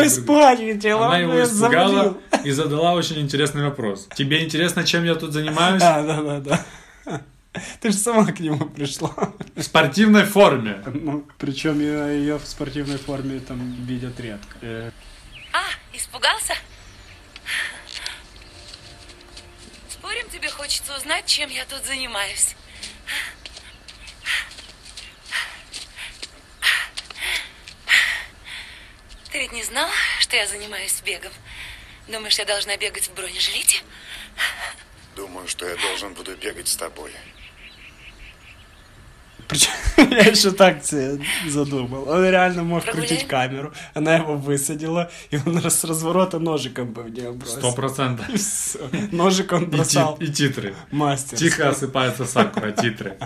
хотела, Она он его испугала и задала очень интересный вопрос. Тебе интересно, чем я тут занимаюсь? Да, да, да, да. Ты же сама к нему пришла. В спортивной форме. Ну, причем ее в спортивной форме там видят редко. Э, А, испугался? Спорим, тебе хочется узнать, чем я тут занимаюсь? Ты ведь не знал, что я занимаюсь бегом? Думаешь, я должна бегать в бронежилете? Думаю, что я должен буду бегать с тобой. Причем я еще так себе задумал. Он реально мог Прогуляем? крутить камеру. Она его высадила, и он с разворота ножиком бы в нее бросил. Сто процентов. И всё. Ножик он И, бросал. ти- и титры. Мастер. Тихо осыпается сакура, титры.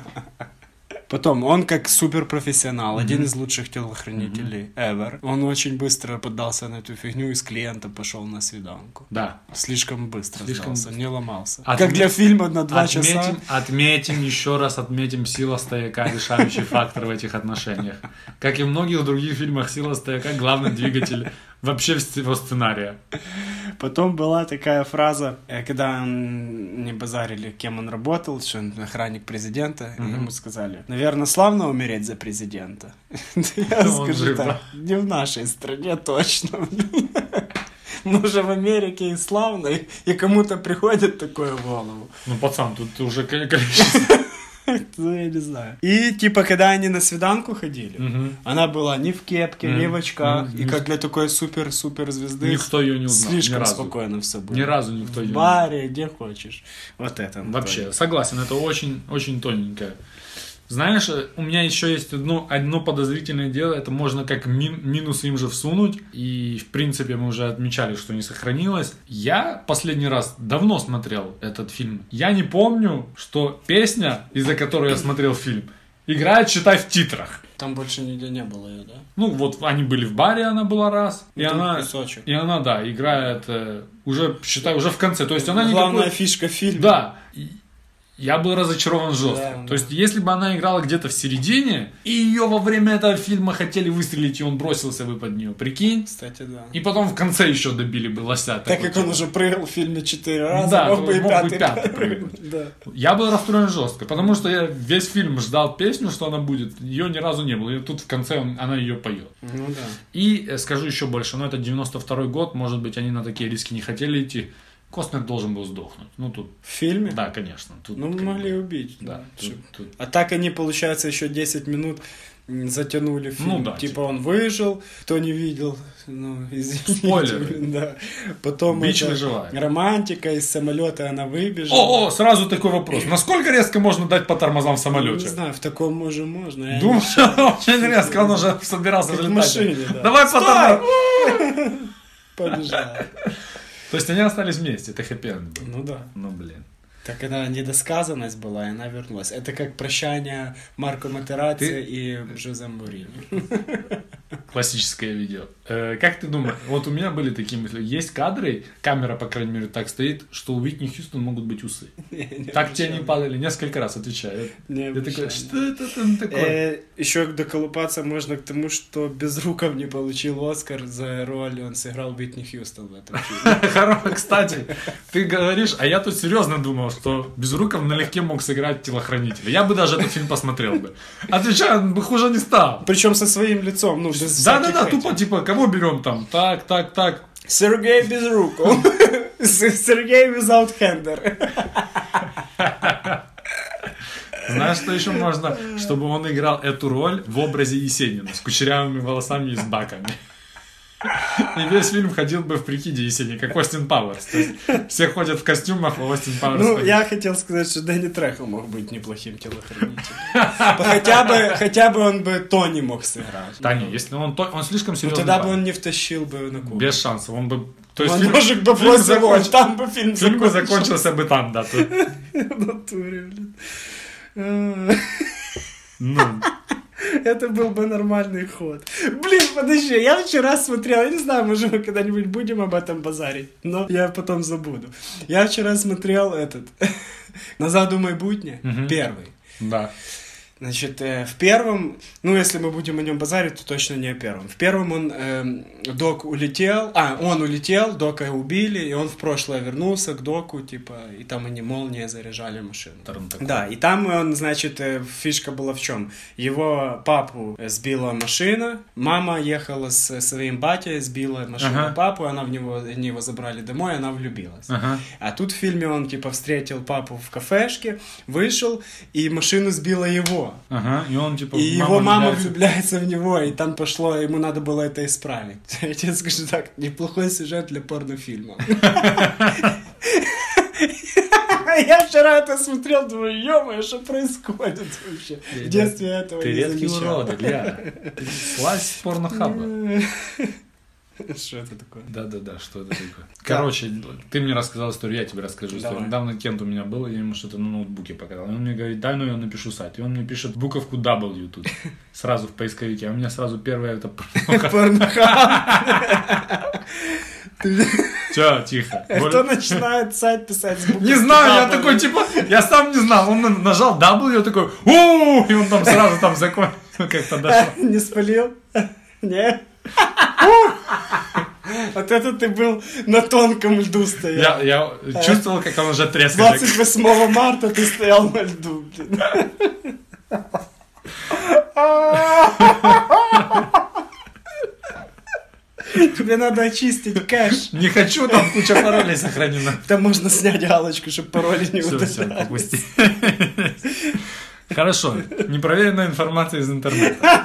Потом, он как суперпрофессионал, один из лучших телохранителей ever. Он очень быстро поддался на эту фигню и с клиентом пошел на свиданку. Да. Слишком быстро Слишком сдался, не ломался. Отме- Как для фильма на два часа. Отметим, еще раз отметим сила стояка, решающий фактор в этих отношениях. Как и в многих других фильмах, сила стояка главный двигатель вообще всего сценария. Потом была такая фраза, э, когда не базарили, кем он работал, что он охранник президента, ему сказали, наверное, славно умереть за президента. Я скажу так, не в нашей стране точно. Ну, уже в Америке и славно, и- кому-то приходит такое в голову. Ну, пацан, тут уже ко- количество. Ну, я не знаю. И, типа, когда они на свиданку ходили, Мгм. она была ни в кепке, ни в очках, Мгм. и как для такой супер-супер звезды Никто ее не узнал, слишком спокойно все было. Ни разу никто В ее не баре, где хочешь. Вот это. Вообще, согласен, это очень, очень тоненькое. Знаешь, у меня еще есть одно, одно подозрительное дело, это можно как мин- минус им же всунуть, и в принципе мы уже отмечали, что не сохранилось. Я последний раз давно смотрел этот фильм. Я не помню, что песня, из-за которой я смотрел фильм, играет, считай, в титрах. Там больше нигде не было ее, да? Ну, вот они были в баре, она была раз, и там она, кусочек. и она, да, играет э, уже, считай, уже в конце. То есть она Главная никакой- фишка фильма. да. И Я был разочарован жестко. Да, То есть, если бы она играла где-то в середине, и ее во время этого фильма хотели выстрелить, и он бросился бы под нее, прикинь. Кстати, да. И потом в конце еще добили бы лося. Так такой, как он типа. уже прыгал в фильме четыре раза, Да, мог бы и мог бы пятый. пятый прыгнуть. Да. Я был расстроен жестко, потому что я весь фильм ждал песню, что она будет. Ее ни разу не было. И тут в конце он- она ее поет. Ну да. И э, скажу еще больше, ну это 92 год, может быть, они на такие риски не хотели идти. Костнер должен был сдохнуть. Ну тут, В фильме? да, конечно. Тут, Ну, как могли убить. Да, тут- тут А так они, получается, еще 10 минут затянули фильм. Ну да, Типа типа. он выжил, кто не видел. Ну, извините. Спойлеры. Да. Потом Бич это выживает. романтика, из самолета она выбежала. О, о, сразу такой вопрос. Насколько резко можно дать по тормозам в Не самолете? знаю, в таком може можно. не Думаю, очень резко, он уже собирался взлетать. машине, да. Давай по тормозам. Побежал. То есть они остались вместе, это хэппи был. Ну да. Ну, блин. Так она недосказанность была, и она вернулась. Это как прощание Марко Матераци Ты- и Жозе Мурини. Классическое видео. Э, как ты думаешь, вот у меня были такие мысли. Есть кадры, камера, по крайней мере, так стоит, что у Уитни Хьюстон могут быть усы. Так тебе не падали несколько раз, отвечаю. Не Я такой, что это там такое? Э, еще доколупаться можно к тому, что Безруков не получил Оскар за роль, он сыграл Уитни Хьюстон в этом фильме. Хоро- Кстати, ты говоришь, а я тут серьезно думал, что Безруков налегке мог сыграть телохранителя. Я бы даже этот фильм посмотрел бы. Отвечаю, он бы хуже не стал. Причем со своим лицом, ну, без Да-да-да, тупо типа, кого берем там? Так, так, так. Сергей Безруков. Сергей without hander. Знаешь, что еще можно? Чтобы он играл эту роль в образе Есенина с кучерявыми волосами и с баками. И весь фильм ходил бы в прикиде Есенина, как Остин Пауэрс. То есть все ходят в костюмах, а Остин Пауэрс Ну, ходит. я хотел сказать, что Дэнни Трехо мог быть неплохим телохранителем. Хотя бы, хотя бы он бы Тони мог сыграть. Да не, если он, он слишком Ну, серьезный тогда бы он не втащил бы на кухню. Без шансов. Он бы То есть Он фильм- бы бросил, законч- там бы фильм Фильм бы закончился. закончился бы там, да. тут. Ну, Это был бы нормальный ход. Блин, подожди, я вчера смотрел, я не знаю, может мы когда-нибудь будем об этом базарить, но я потом забуду. Я вчера смотрел этот «Назад у майбутнє», первый. да. Значит, э, в первом, ну, если мы будем о нем базарить, то точно не о первом. В первом он, эм, Док улетел, а, он улетел, Дока убили, и он в прошлое вернулся к Доку, типа, и там они молнией заряжали машину. Да, и там он, значит, э, фишка была в чем? Его папу э, сбила машина, мама ехала с своим батей, сбила машину Ага. папу, она в него, они его забрали домой, она влюбилась. Ага. А тут в фильме он, типа, встретил папу в кафешке, вышел, и машину сбила его. Ага. И он типа... И его мама влюбляется. влюбляется в него, и там пошло, ему надо было это исправить. Я тебе скажу так, неплохой сюжет для порнофильма. Я вчера это смотрел, думаю, ё что происходит вообще? В детстве этого Ты редкий урод, Илья. Слазь порнохаба. Что это такое? Да-да-да, что это такое? Короче, ты мне рассказал историю, я тебе расскажу историю. Недавно Кент у меня был, я ему что-то на ноутбуке показал. И он мне говорит, дай, ну я напишу сайт. И он мне пишет буковку W тут, сразу в поисковике. А у меня сразу первое это порнохаб. Всё, тихо. Кто начинает сайт писать с Не знаю, я такой, типа, я сам не знал. Он на- нажал W, я такой, у и он там сразу там закончил, как-то дошло. Не спалил? Не? Вот это ты был на тонком льду стоял. Я, я чувствовал, как он уже трескает. 28 марта ты стоял на льду, блин. Тебе надо очистить кэш. Не хочу, там куча паролей сохранена. Там можно снять галочку, чтобы пароли не Все, все, удалялись. попусти. Хорошо, непроверенная информация из интернета.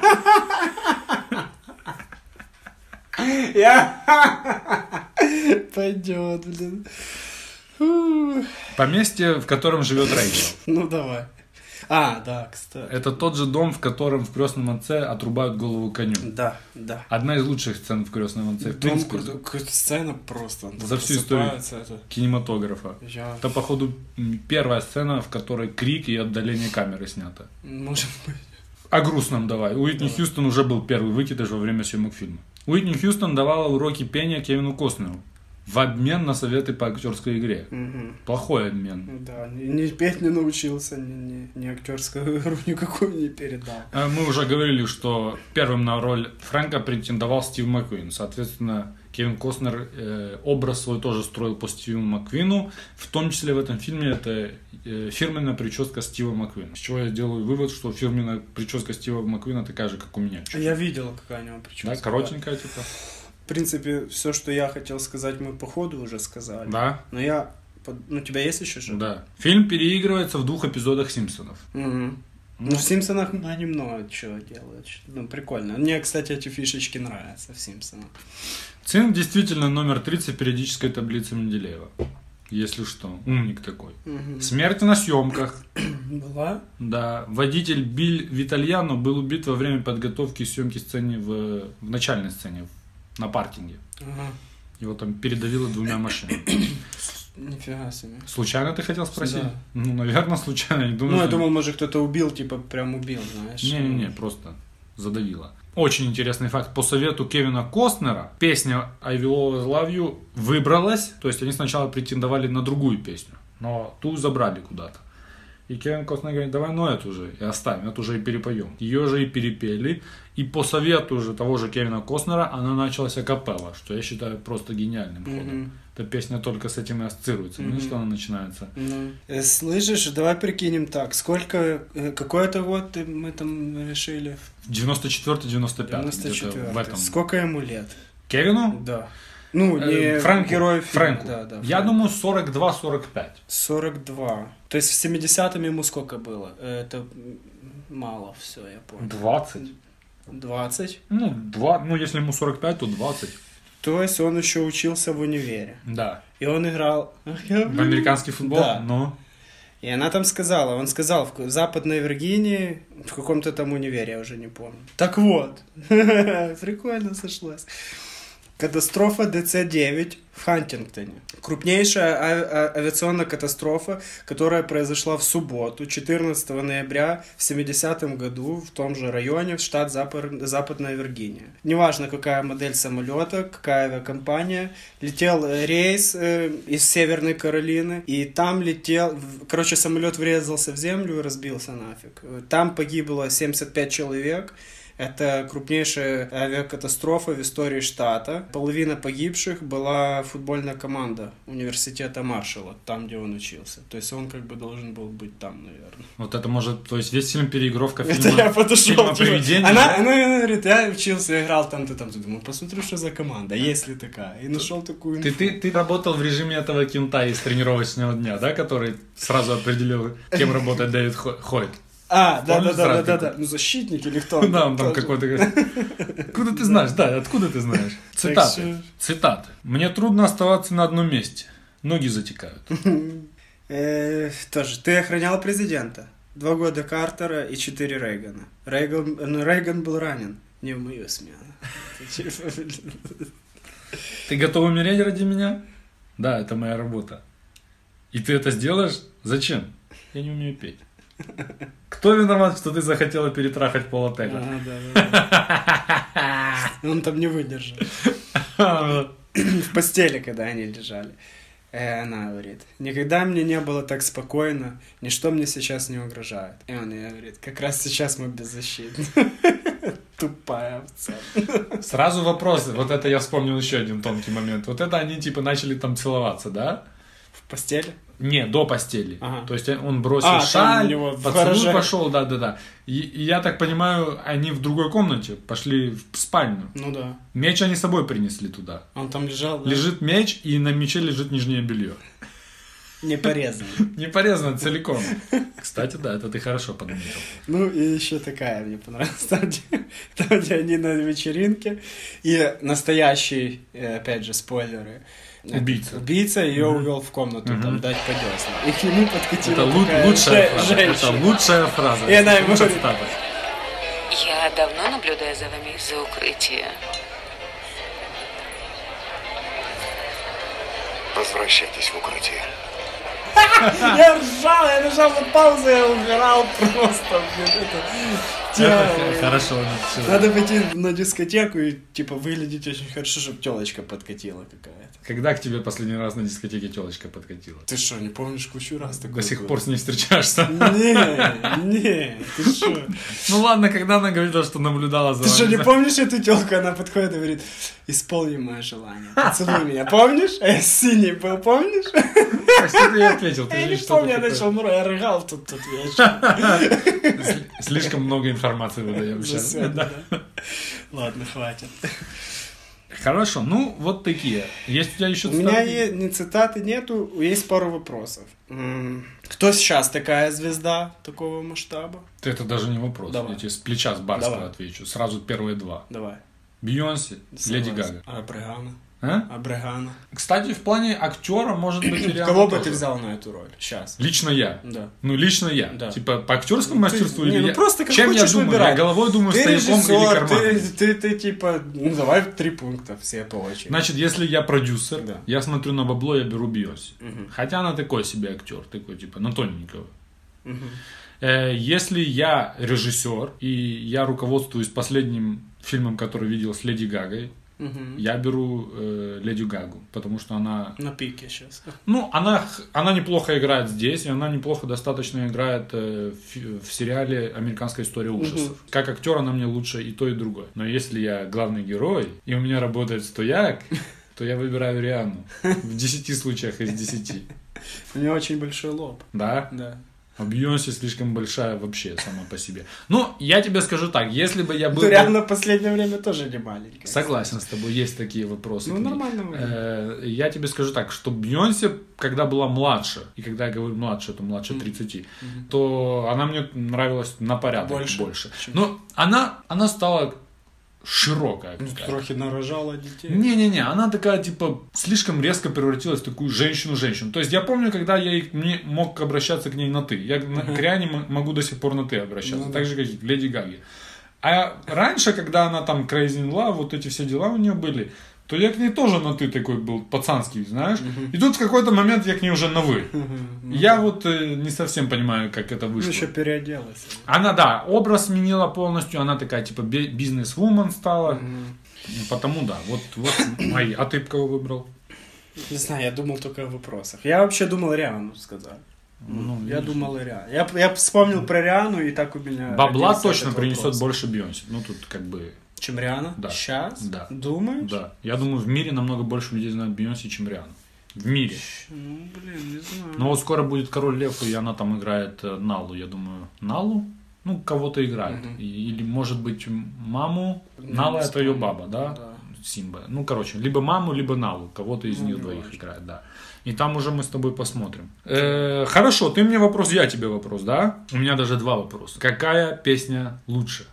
Я... Пойдет, блин. Поместье, в котором живет Рэйчел. Ну давай. А, да, кстати. Это тот же дом, в котором в крестном отце отрубают голову коню. Да, да. Одна из лучших сцен в крестном отце. В Дом, принципе, сцена просто. За всю историю. это. кинематографа. Я... Это, походу, первая сцена, в которой крик и отдаление камеры снято. Может быть. О грустном давай. Уитни Хьюстон уже был первый выкидыш во время съемок фильма. Уитни Хьюстон давала уроки пения Кевину Костнеру в обмен на советы по актерской игре. Мгм. Плохой обмен. Да, ни, ни петь не научился, ни, ни, ни актерскую игру никакую не передал. А Мы уже говорили, что первым на роль Фрэнка претендовал Стив Маккуин. Соответственно, Кевин Костнер э, образ свой тоже строил по Стиву Маккуину. В том числе в этом фильме это э, фирменная прическа Стива Маккуина. С чего я делаю вывод, что фирменная прическа Стива Маккуина такая же, как у меня. А Я видел, какая у него прическа. Да, коротенькая типа. В принципе, все, что я хотел сказать, мы по ходу уже сказали. Да, Но я... Ну, у тебя есть еще что? да. Фильм переигрывается в двух эпизодах Симпсонов. Мгм. Ну, в Симпсонах они много чего делают. Ну, прикольно. Мне, кстати, эти фишечки нравятся в Симпсонах. Цинк действительно номер 30 периодической таблицы Менделеева. Если что, умник такой. Смерть на съемках. Была? Да, водитель Биль Витальяно был убит во время подготовки съемки сцены в, в начальной сцене, на паркинге. Ага. Его там передавило двумя машинами. Нифига себе. Случайно ты хотел спросить? Да. Ну, наверное, случайно. Я думаю, Ну, я что- думал, может, кто-то убил, типа, прям убил, знаешь. Не-не-не, просто задавило. Очень интересный факт. По совету Кевина Костнера песня I Will Always Love You выбралась. То есть они сначала претендовали на другую песню, но ту забрали куда-то. И Кевин Костнер говорит, давай ну эту же и оставим, эту же и перепоем. Ее же и перепели. И по совету же того же Кевина Костнера она началась акапелла, что я считаю просто гениальным ходом. Эта песня только с этим и ассоциируется. Ну, что она начинается. Э, слышишь, давай прикинем так. Сколько, э, какой это год мы там решили? 94-95 где-то 94 в этом. Сколько ему лет? Кевину? Да. Ну, не Э, Фрэнку. герой фильма. Фрэнку. Да, да, Я Фрэнк. думаю 42-45. 42. То есть в 70-м ему сколько было? Это мало, все, я понял. 20. 20. Ну, два, ну, если ему 45, то 20. То есть он еще учился в универе. Да. И он играл... В американский футбол? Да. Ну, И она там сказала, он сказал, в Западной Виргинии, в каком-то там универе, я уже не помню. Так вот, прикольно сошлось. Катастрофа ДЦ-9 в Хантингтоне. Крупнейшая а- а- авиационная катастрофа, которая произошла в субботу, 14 ноября в 70 году в том же районе, в штат Запад- Западная Виргиния. Неважно, какая модель самолета, какая авиакомпания. Летел э, рейс э, из Северной Каролины, и там летел... Короче, самолет врезался в землю и разбился нафиг. Э, Там погибло 75 человек. Это крупнейшая авиакатастрофа в истории штата. Половина погибших была футбольная команда университета Маршалла, там, где он учился. То есть он как бы должен был быть там, наверное. Вот это может, то есть весь фильм переигровка Это фильма, я подошел. фильма «Привидение», она, она, она говорит, я учился, играл там-то, там-то. Думаю, посмотрю, что за команда, есть ли такая. И нашел такую Ты, инфу. ты, ты работал в режиме этого кента из тренировочного дня, да, который сразу определил, кем работает Дэвид Хо- Хойт. А, да, да, да, да, да. Ну, защитник или кто? Да, он там какой-то... Откуда ты знаешь? Да, откуда ты знаешь? Цитаты. Цитаты. Мне трудно оставаться на одном месте. Ноги затекают. Э, Тоже, ты охранял президента. Два года Картера и четыре Рейгана. Рейган, ну, Рейган был ранен. Не в мою смену. Ты готов умереть ради меня? Да, это моя работа. И ты это сделаешь? Зачем? Я не умею петь. Кто виноват, что ты захотела перетрахать пол отеля? Ага, да, да. Он там не выдержал. В постели, когда они лежали. Э, она говорит, никогда мне не было так спокойно, ничто мне сейчас не угрожает. И он ей говорит, как раз сейчас мы беззащитны. Тупая овца. Сразу вопросы. Вот это я вспомнил еще один тонкий момент. Вот это они типа начали там целоваться, да? В постели? Не, до постели. Ага. То есть он бросил А, шаль, у него поцелуй пошел, да, да, да. И, и я так понимаю, они в другой комнате пошли в спальню. Ну да. Меч они с собой принесли туда. Он там лежал. да? Лежит меч, и на мече лежит нижнее белье. Не порезан. Не порезано целиком. Кстати, да, это ты хорошо подметил. Ну и еще такая мне понравилась. Там где, там, где они на вечеринке. И настоящий, э, опять же, спойлеры. Убийца. Убийца ее увел в комнату там дать по. И к нему подкатила Это такая лучшая же- фраза. Это женщина. лучшая фраза. И она ему говорит. Я давно наблюдаю за вами из-за укрытия. Возвращайтесь в укрытие. Я ржал, я нажал на паузу, я умирал просто. блин, это Это. Хорошо. Надо пойти на дискотеку и, типа, выглядеть очень хорошо, чтобы телочка подкатила какая-то. Когда к тебе последний раз на дискотеке телочка подкатила? Ты что, не помнишь кучу раз такое? До сих пор с ней встречаешься? Не, не, ты что? Ну ладно, когда она говорила, что наблюдала за Ты что, не помнишь эту телку? Она подходит и говорит, исполни мое желание, поцелуй меня. Помнишь? Я синий был, помнишь? Что ты ответил? Я не помню, я начал, ну, я рыгал тут тот вечер. Сли- Слишком много информации выдаем За сейчас. Ладно, хватит. Хорошо, ну вот такие. Есть у тебя еще У меня цитаты? е- ни цитаты нету, есть пару вопросов. Кто сейчас такая звезда такого масштаба? Это даже не вопрос. Давай. Я тебе с плеча с барского Давай. отвечу. Сразу первые два. Давай. Бейонсе, Леди. Гага. А Бригана? А? А Бригана? Кстати, в плане актера, может быть, Риhanna Кого бы ты взял на эту роль? Сейчас. Лично я. Да. Ну, лично я. Да. Типа, по актерскому Ну, ты- мастерству не, или ну, я... просто как Чем я думаю? выбирай. Я головой думаю Ты стояком или режиссер, карманом. ты, ты, ты типа, ну давай три пункта все по очереди. Значит, если я продюсер, Да. я смотрю на бабло, я беру Бейонсе. Хотя она такой себе актер, такой типа на тоненького. Э, Если я режиссер и я руководствуюсь последним фильмом, который видел с Леди Гагой, Мгм. я беру э, Леди Гагу, потому что она, На пике сейчас. ну, она, она неплохо играет здесь, и она неплохо достаточно играет э, в, в сериале «Американская история ужасов». Как актер она мне лучше и то, и другое. Но если я главный герой, и у меня работает стояк, то я выбираю Риану в 10 случаях из 10. У нее очень большой лоб. Да? Да. А Бейонсе слишком большая вообще сама по себе. Ну, я тебе скажу так, если бы я был... Ну, реально в последнее время тоже не маленькая. Согласен с тобой, есть такие вопросы. Ну, нормально. Э, Я тебе скажу так, что Бьонсе, когда была младше, и когда я говорю младше, то младше 30, то она мне нравилась на порядок Больше, больше. Но она, она стала широкая. Ну, трохи нарожала детей. Не-не-не, она такая, типа, слишком резко превратилась в такую женщину-женщину. То есть я помню, когда я и- мне мог обращаться к ней на «ты». Я на- к Риане могу до сих пор на «ты» обращаться. Ну так же, как и к Леди Гаге. А раньше, когда она там Crazy in Love, вот эти все дела у нее были, то я к ней тоже на ты такой был, пацанский, знаешь. И тут в какой-то момент я к ней уже на вы. Я вот э, не совсем понимаю, как это Ну, вышло. еще переоделась. Она, да, образ сменила полностью, она такая, типа, би- бизнес-вумен стала. Потому, да, вот, вот мои. А ты кого выбрал? Не знаю, я думал только о вопросах. Я вообще думал Риану сказать. Ну, Я видишь. думал Риану. Я, я вспомнил про Риану, и так у меня... Бабла точно принесет вопрос. больше Бейонсе. Ну, тут как бы, Чем Риана? Да. Сейчас? Да. Думаешь? да. Я думаю, в мире намного больше людей знают Бейонсе, чем Риану. В мире. Ну, блин, не знаю. Но вот скоро будет Король Лев, и она там играет э, Налу, я думаю. Налу? Ну, кого-то играет. И- или, может быть, маму. Нала это ее баба, да? Да. Симба. Ну, короче, либо маму, либо Налу. Кого-то из них двоих играет, да. И там уже мы с тобой посмотрим. Э, хорошо, ты мне вопрос, я тебе вопрос, да? У меня даже два вопроса. Какая песня лучше?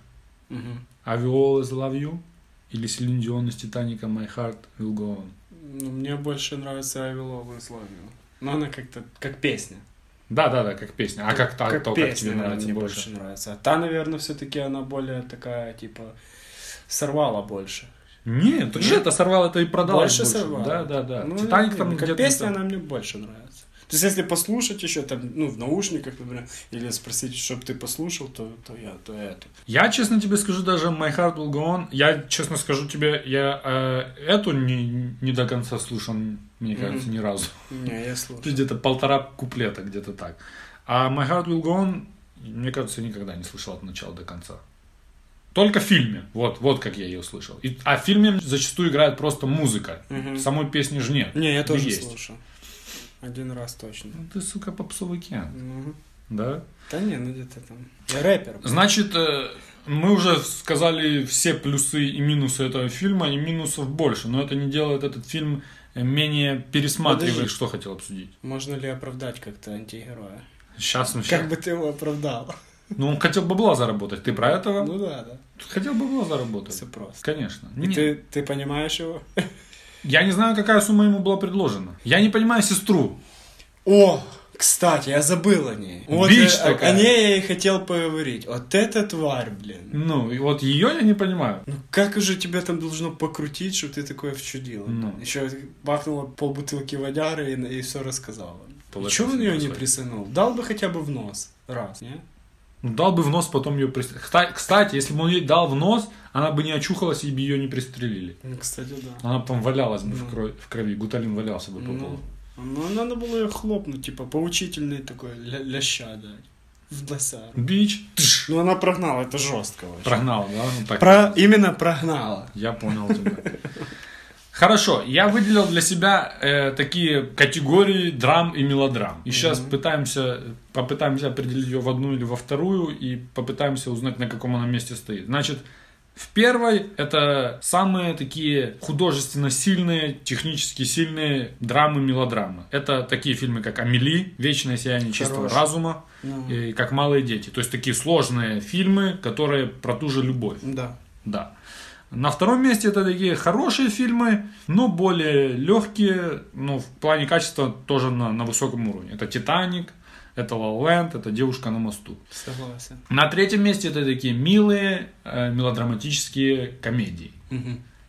I will always love you? Или Селин Дион из Титаника My Heart Will Go On? Ну, мне больше нравится I Will Always Love You. Но она как-то, как песня. Да, да, да, как песня. А как, та, как то, песня как тебе нравится мне больше? больше нравится. А та, наверное, все-таки она более такая, типа, сорвала больше. Нет, же это сорвал, это и продал. больше сорвала. Да, да, да. Ну, Титаник там как где-то... песня там- она мне больше нравится. То есть, если послушать еще там, ну, в наушниках, например, или спросить, чтобы ты послушал, то, то я, то эту. Я, честно тебе скажу, даже My Heart Will Go On, я, честно скажу тебе, я э, эту не, не до конца слушал, мне кажется, ни разу. Не, я слушаю. Где-то полтора куплета, где-то так. А My Heart Will Go On, мне кажется, я никогда не слышал от начала до конца. Только в фильме. Вот, вот как я ее слышал. И, а в фильме зачастую играет просто музыка. Самой песни же нет. Не, я тоже Есть. слушал. Один раз точно. Ну, Ты, сука, попсовый кен. Мгм. Да? Да не, ну где-то там. Я рэпер. Значит, э, мы уже сказали все плюсы и минусы этого фильма, и минусов больше, но это не делает этот фильм э, менее пересматриваемый. Подожди. Что хотел обсудить? Можно ли оправдать как-то антигероя? Сейчас мы Как бы ты его оправдал? Ну, он хотел бабла заработать. Ты про этого? Ну да, да. Хотел бабла заработать. Все просто. Конечно. И ты, ты понимаешь его? Я не знаю, какая сумма ему была предложена. Я не понимаю сестру. О, кстати, я забыл о ней. Вот Бич о- такая. О ней я и хотел поговорить. Вот эта тварь, блин. Ну, и вот ее я не понимаю. Ну как же тебя там должно покрутить, что ты такое вчудила? Ну. Еще бахнула полбутылки водяры и, и все рассказала. Чего он ее не присынул? Дал бы хотя бы в нос. Раз, не? Ну, дал бы в нос, потом ее пристрелили. Кстати, если бы он ей дал в нос, она бы не очухалась и бы ее не пристрелили. Ну, кстати, да. Она бы там валялась бы в, крови, в крови. Гуталин валялся бы по Ну, полу. ну, надо было ее хлопнуть, типа, поучительный такой ля- ляща дать. В досару. Бич. Тш. Ну, она прогнала, это жестко вообще. Прогнал, да? Ну, так. Про... Именно прогнала. Я понял тебя. Хорошо, я выделил для себя э, такие категории драм и мелодрам. И сейчас пытаемся, попытаемся определить ее в одну или во вторую и попытаемся узнать, на каком она месте стоит. Значит, в первой это самые такие художественно сильные, технически сильные драмы, мелодрамы. Это такие фильмы, как «Амели», «Вечное сияние чистого Хороший. разума» и «Как малые дети». То есть такие сложные фильмы, которые про ту же любовь. Да. Да. На втором месте это такие хорошие фильмы, но более легкие, но в плане качества тоже на, на высоком уровне. Это «Титаник», это «Ла Ленд», это «Девушка на мосту». Согласен. На третьем месте это такие милые э, мелодраматические комедии,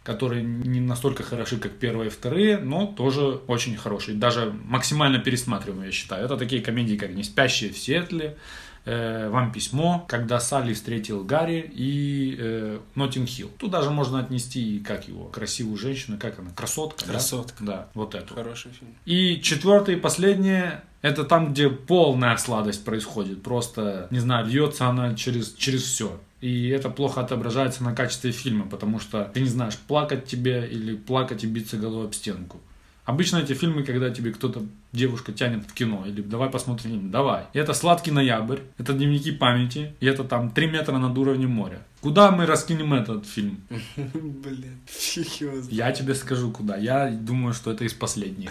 которые не настолько хороши, как первые и вторые, но тоже очень хорошие. Даже максимально пересматриваемые, я считаю. Это такие комедии, как «Не спящие в Сиэтле», э, «Вам письмо», «Когда Салли встретил Гарри» и э, «Ноттинг Хилл». Тут даже можно отнести, и как его, красивую женщину, как она, красотка, да? Красотка. Да, вот эту. Хороший фильм. И четвертое и последнее, это там, где полная сладость происходит. Просто, не знаю, льется она через, через все. И это плохо отображается на качестве фильма, потому что ты не знаешь, плакать тебе или плакать и биться головой об стенку. Обычно эти фильмы, когда тебе кто-то, девушка тянет в кино, или давай посмотрим фильм, давай. И это «Сладкий ноябрь», это «Дневники памяти», и это там «Три метра над уровнем моря». Куда мы раскинем этот фильм? Блин, знает. Я тебе скажу, куда. Я думаю, что это из последних.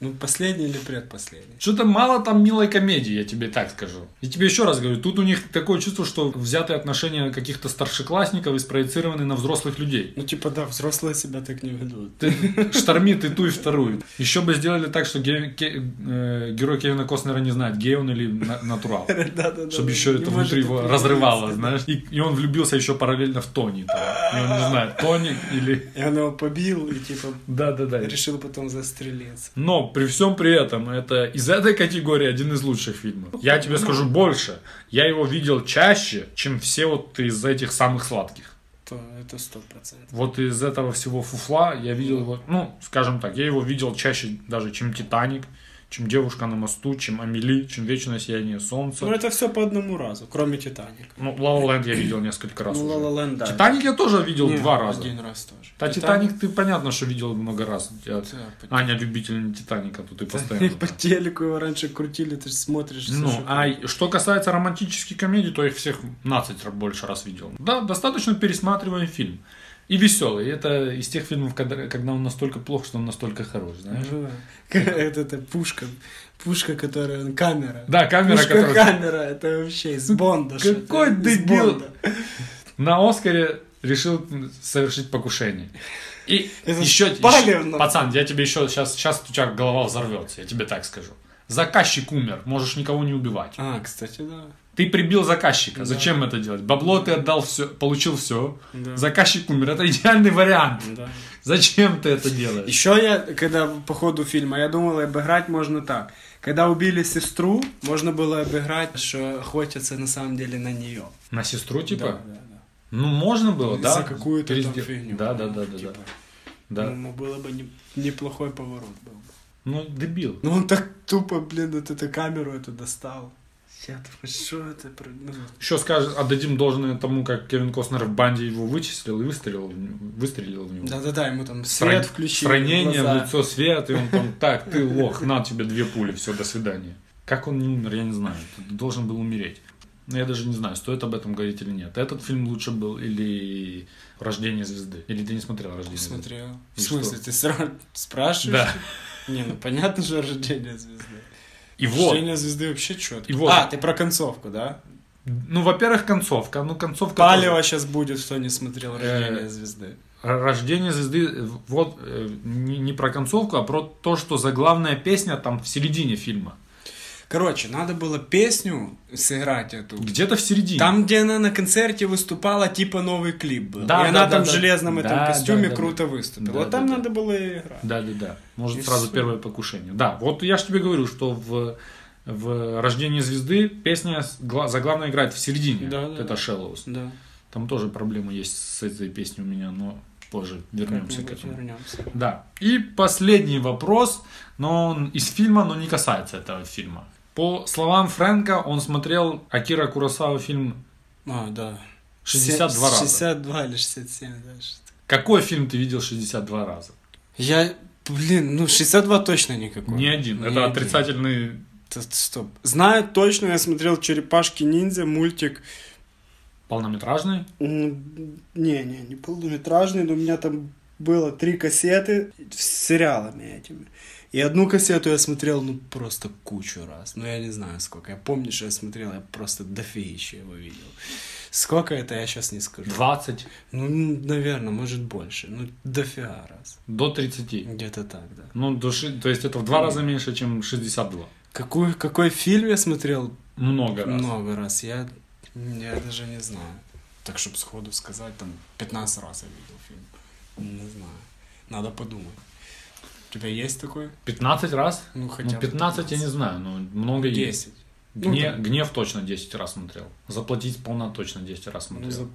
Ну, последний или предпоследний? Что-то мало там милой комедии, я тебе так скажу. И тебе еще раз говорю, тут у них такое чувство, что взятые отношения каких-то старшеклассников и спроецированы на взрослых людей. Ну, типа, да, взрослые себя так не ведут. Ты штормит и ту, и вторую. Еще бы сделали так, что ге- э, герой Кевина Костнера не знает, гей он или на- натурал. Чтобы еще это внутри его разрывало, знаешь. И, он влюбился еще параллельно в Тони. И он не знает, Тони или... И он его побил и, типа, Да-да-да. решил потом застрелиться. Но при всем при этом, это из этой категории один из лучших фильмов. Я тебе скажу больше. Я его видел чаще, чем все вот из этих самых сладких. То это сто процентов. Вот из этого всего фуфла я видел его, ну, скажем так, я его видел чаще даже, чем «Титаник», чем «Девушка на мосту», чем «Амели», чем «Вечное сияние солнца». Ну, это все по одному разу, кроме Титаника. Ну, «Ла Ла Ленд» я видел несколько раз Ну, уже. «Ла Ла Ленд», да. «Титаник» я тоже видел Не, два раза. Один раз тоже. Да, «Титаник» ты понятно, что видел много раз. Я- по- Аня любитель «Титаника», тут и постоянно. По телеку его раньше крутили, ты же смотришь. Ну, а что касается романтических комедий, то их всех 15 раз больше раз видел. Да, достаточно пересматриваем фильм. И веселый. Это из тех фильмов, когда, когда он настолько плох, что он настолько хорош, знаешь? Ну да. Это, это пушка. Пушка, которая... Камера. Да, камера, Пушка которая- камера. Это вообще из Бонда. что-то, Какой из дебил! Бонда. На Оскаре решил совершить покушение. И Это еще, палевно. пацан, я тебе еще сейчас, сейчас у тебя голова взорвется, я тебе так скажу. Заказчик умер, можешь никого не убивать. А, кстати, да. Ты прибил заказчика. Зачем это делать? Бабло ты отдал все, получил все. Да. Заказчик умер. Это идеальный вариант. Да. Зачем ты это делаешь? Еще я, когда по ходу фильма, я думал, обыграть можно так. Когда убили сестру, можно было обыграть, что охотятся на самом деле на нее. На сестру типа? Да, да, да. Ну можно было, да? За какую-то там Пересде- фигню. Да, да, да, да, Типа, да. Да. Ну, было бы не- неплохой поворот был. бы. Ну дебил. Ну он так тупо, блин, вот эту камеру эту достал. Я думаю, что это? ну, Еще скажем, отдадим должное тому, как Кевин Костнер в банде его вычислил и выстрелил, в него- выстрелил в него. Да-да-да, ему там свет ран- включили. С ранением глаза. в лицо свет, и он там, так, ты лох, на тебе две пули, все, до свидания. Как он не умер, я не знаю. Ты должен был умереть. Я даже не знаю, стоит об этом говорить или нет. Этот фильм лучше был или «Рождение звезды». Или ты не смотрел «Рождение звезды»? Смотрел. В смысле, что? ты сра- спрашиваешь? Да. Не, ну понятно же рождение звезды. И вот, Рождение звезды вообще четко. И вот. А, ты про концовку, да? ну, во-первых, концовка. Ну, концовка Палево тоже. сейчас будет, кто не смотрел рождение Э, звезды. Рождение звезды, вот, э, не, не про концовку, а про то, что заглавная песня там в середине фильма. Короче, надо было песню сыграть эту. Где-то в середине. Там, где она на концерте выступала, типа новый клип был. Да, и да, она да, там да. в железном этом Да, костюме да, да, круто да. выступила. Да, вот там да, да. надо было и играть. Да, да, да. Может, И сразу всё. первое покушение. Да, вот я же тебе говорю, что в, в «Рождении звезды» песня с- гла- заглавная играет в середине. Да, да, это да. Shallows. Да. Там тоже проблемы есть с этой песней у меня, но позже вернемся к этому. вернемся. Да. И последний вопрос, но он из фильма, но не касается этого фильма. По словам Фрэнка, он смотрел Акира Куросава фильм А, да. 62 раза. 62 или 67, да. что-то. Какой фильм ты видел 62 раза? Я, блин, ну 62 точно никакой. Ни один. Ни Это один. отрицательный... Стоп. Знаю точно, я смотрел «Черепашки-ниндзя», мультик. Полнометражный? Не, не, не полнометражный, но у меня там было три кассеты с сериалами этими. И одну кассету я смотрел, ну, просто кучу раз. Ну, я не знаю сколько. Я помню, что я смотрел, я просто дофигища его видел. Сколько это, я сейчас не скажу. 20 Ну, наверное, может больше. Ну, дофига раз. до 30. Где-то так, да. Ну, до ши- то есть это в два раза меньше, чем 62. Какой, какой фильм я смотрел? Много раз. Много раз. Я, я даже не знаю. Так, чтобы сходу сказать, там 15 раз я видел фильм. Не знаю. Надо подумать. У тебя есть такой? 15 раз? Ну, хотя ну, бы 15, я не знаю, но много есть. 10. Ну, да. Гнев точно 10 раз смотрел. Заплатить сполна точно 10 раз смотрел. Ну, за...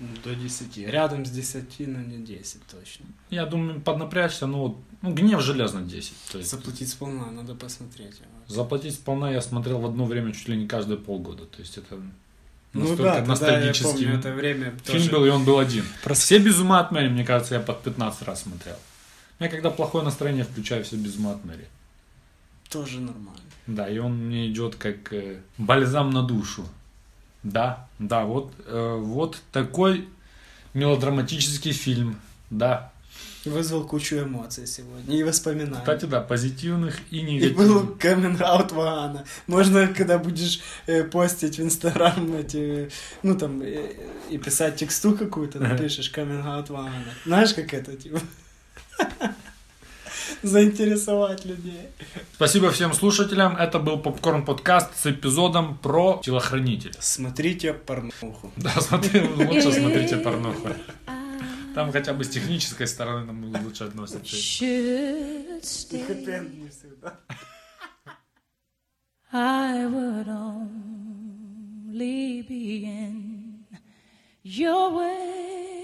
ну, до 10. Рядом с 10, но не 10 точно. Я думаю, поднапрячься, ну, вот, ну, гнев железно 10. То есть Заплатить сполна, надо посмотреть. его. заплатить сполна я смотрел в одно время чуть ли не каждые полгода. То есть это Ну да, тогда я ностальгический помню, это время фильм тоже- был, и он был один. Про- Все без ума от Мэри, мне кажется, я под 15 раз смотрел. Я когда плохое настроение включаю все без Мэри. тоже нормально. Да, и он мне идет как э, бальзам на душу. Да, да, вот, э, вот такой мелодраматический фильм. Да. Вызвал кучу эмоций сегодня и воспоминаний. Кстати, да, позитивных и И негативных. был каминг-аут Вагана. Можно, когда будешь э, постить в Инстаграм эти, ну там, э, и писать тексту какую-то, напишешь каминг-аут Вагана. Знаешь, как это, типа? Заинтересовать людей. Спасибо всем слушателям. Это был Попкорн подкаст с эпизодом про телохранителя. Смотрите порнуху. Да, смотри, лучше смотрите порнуху. Там хотя бы с технической стороны нам лучше относятся. I would only be in your way.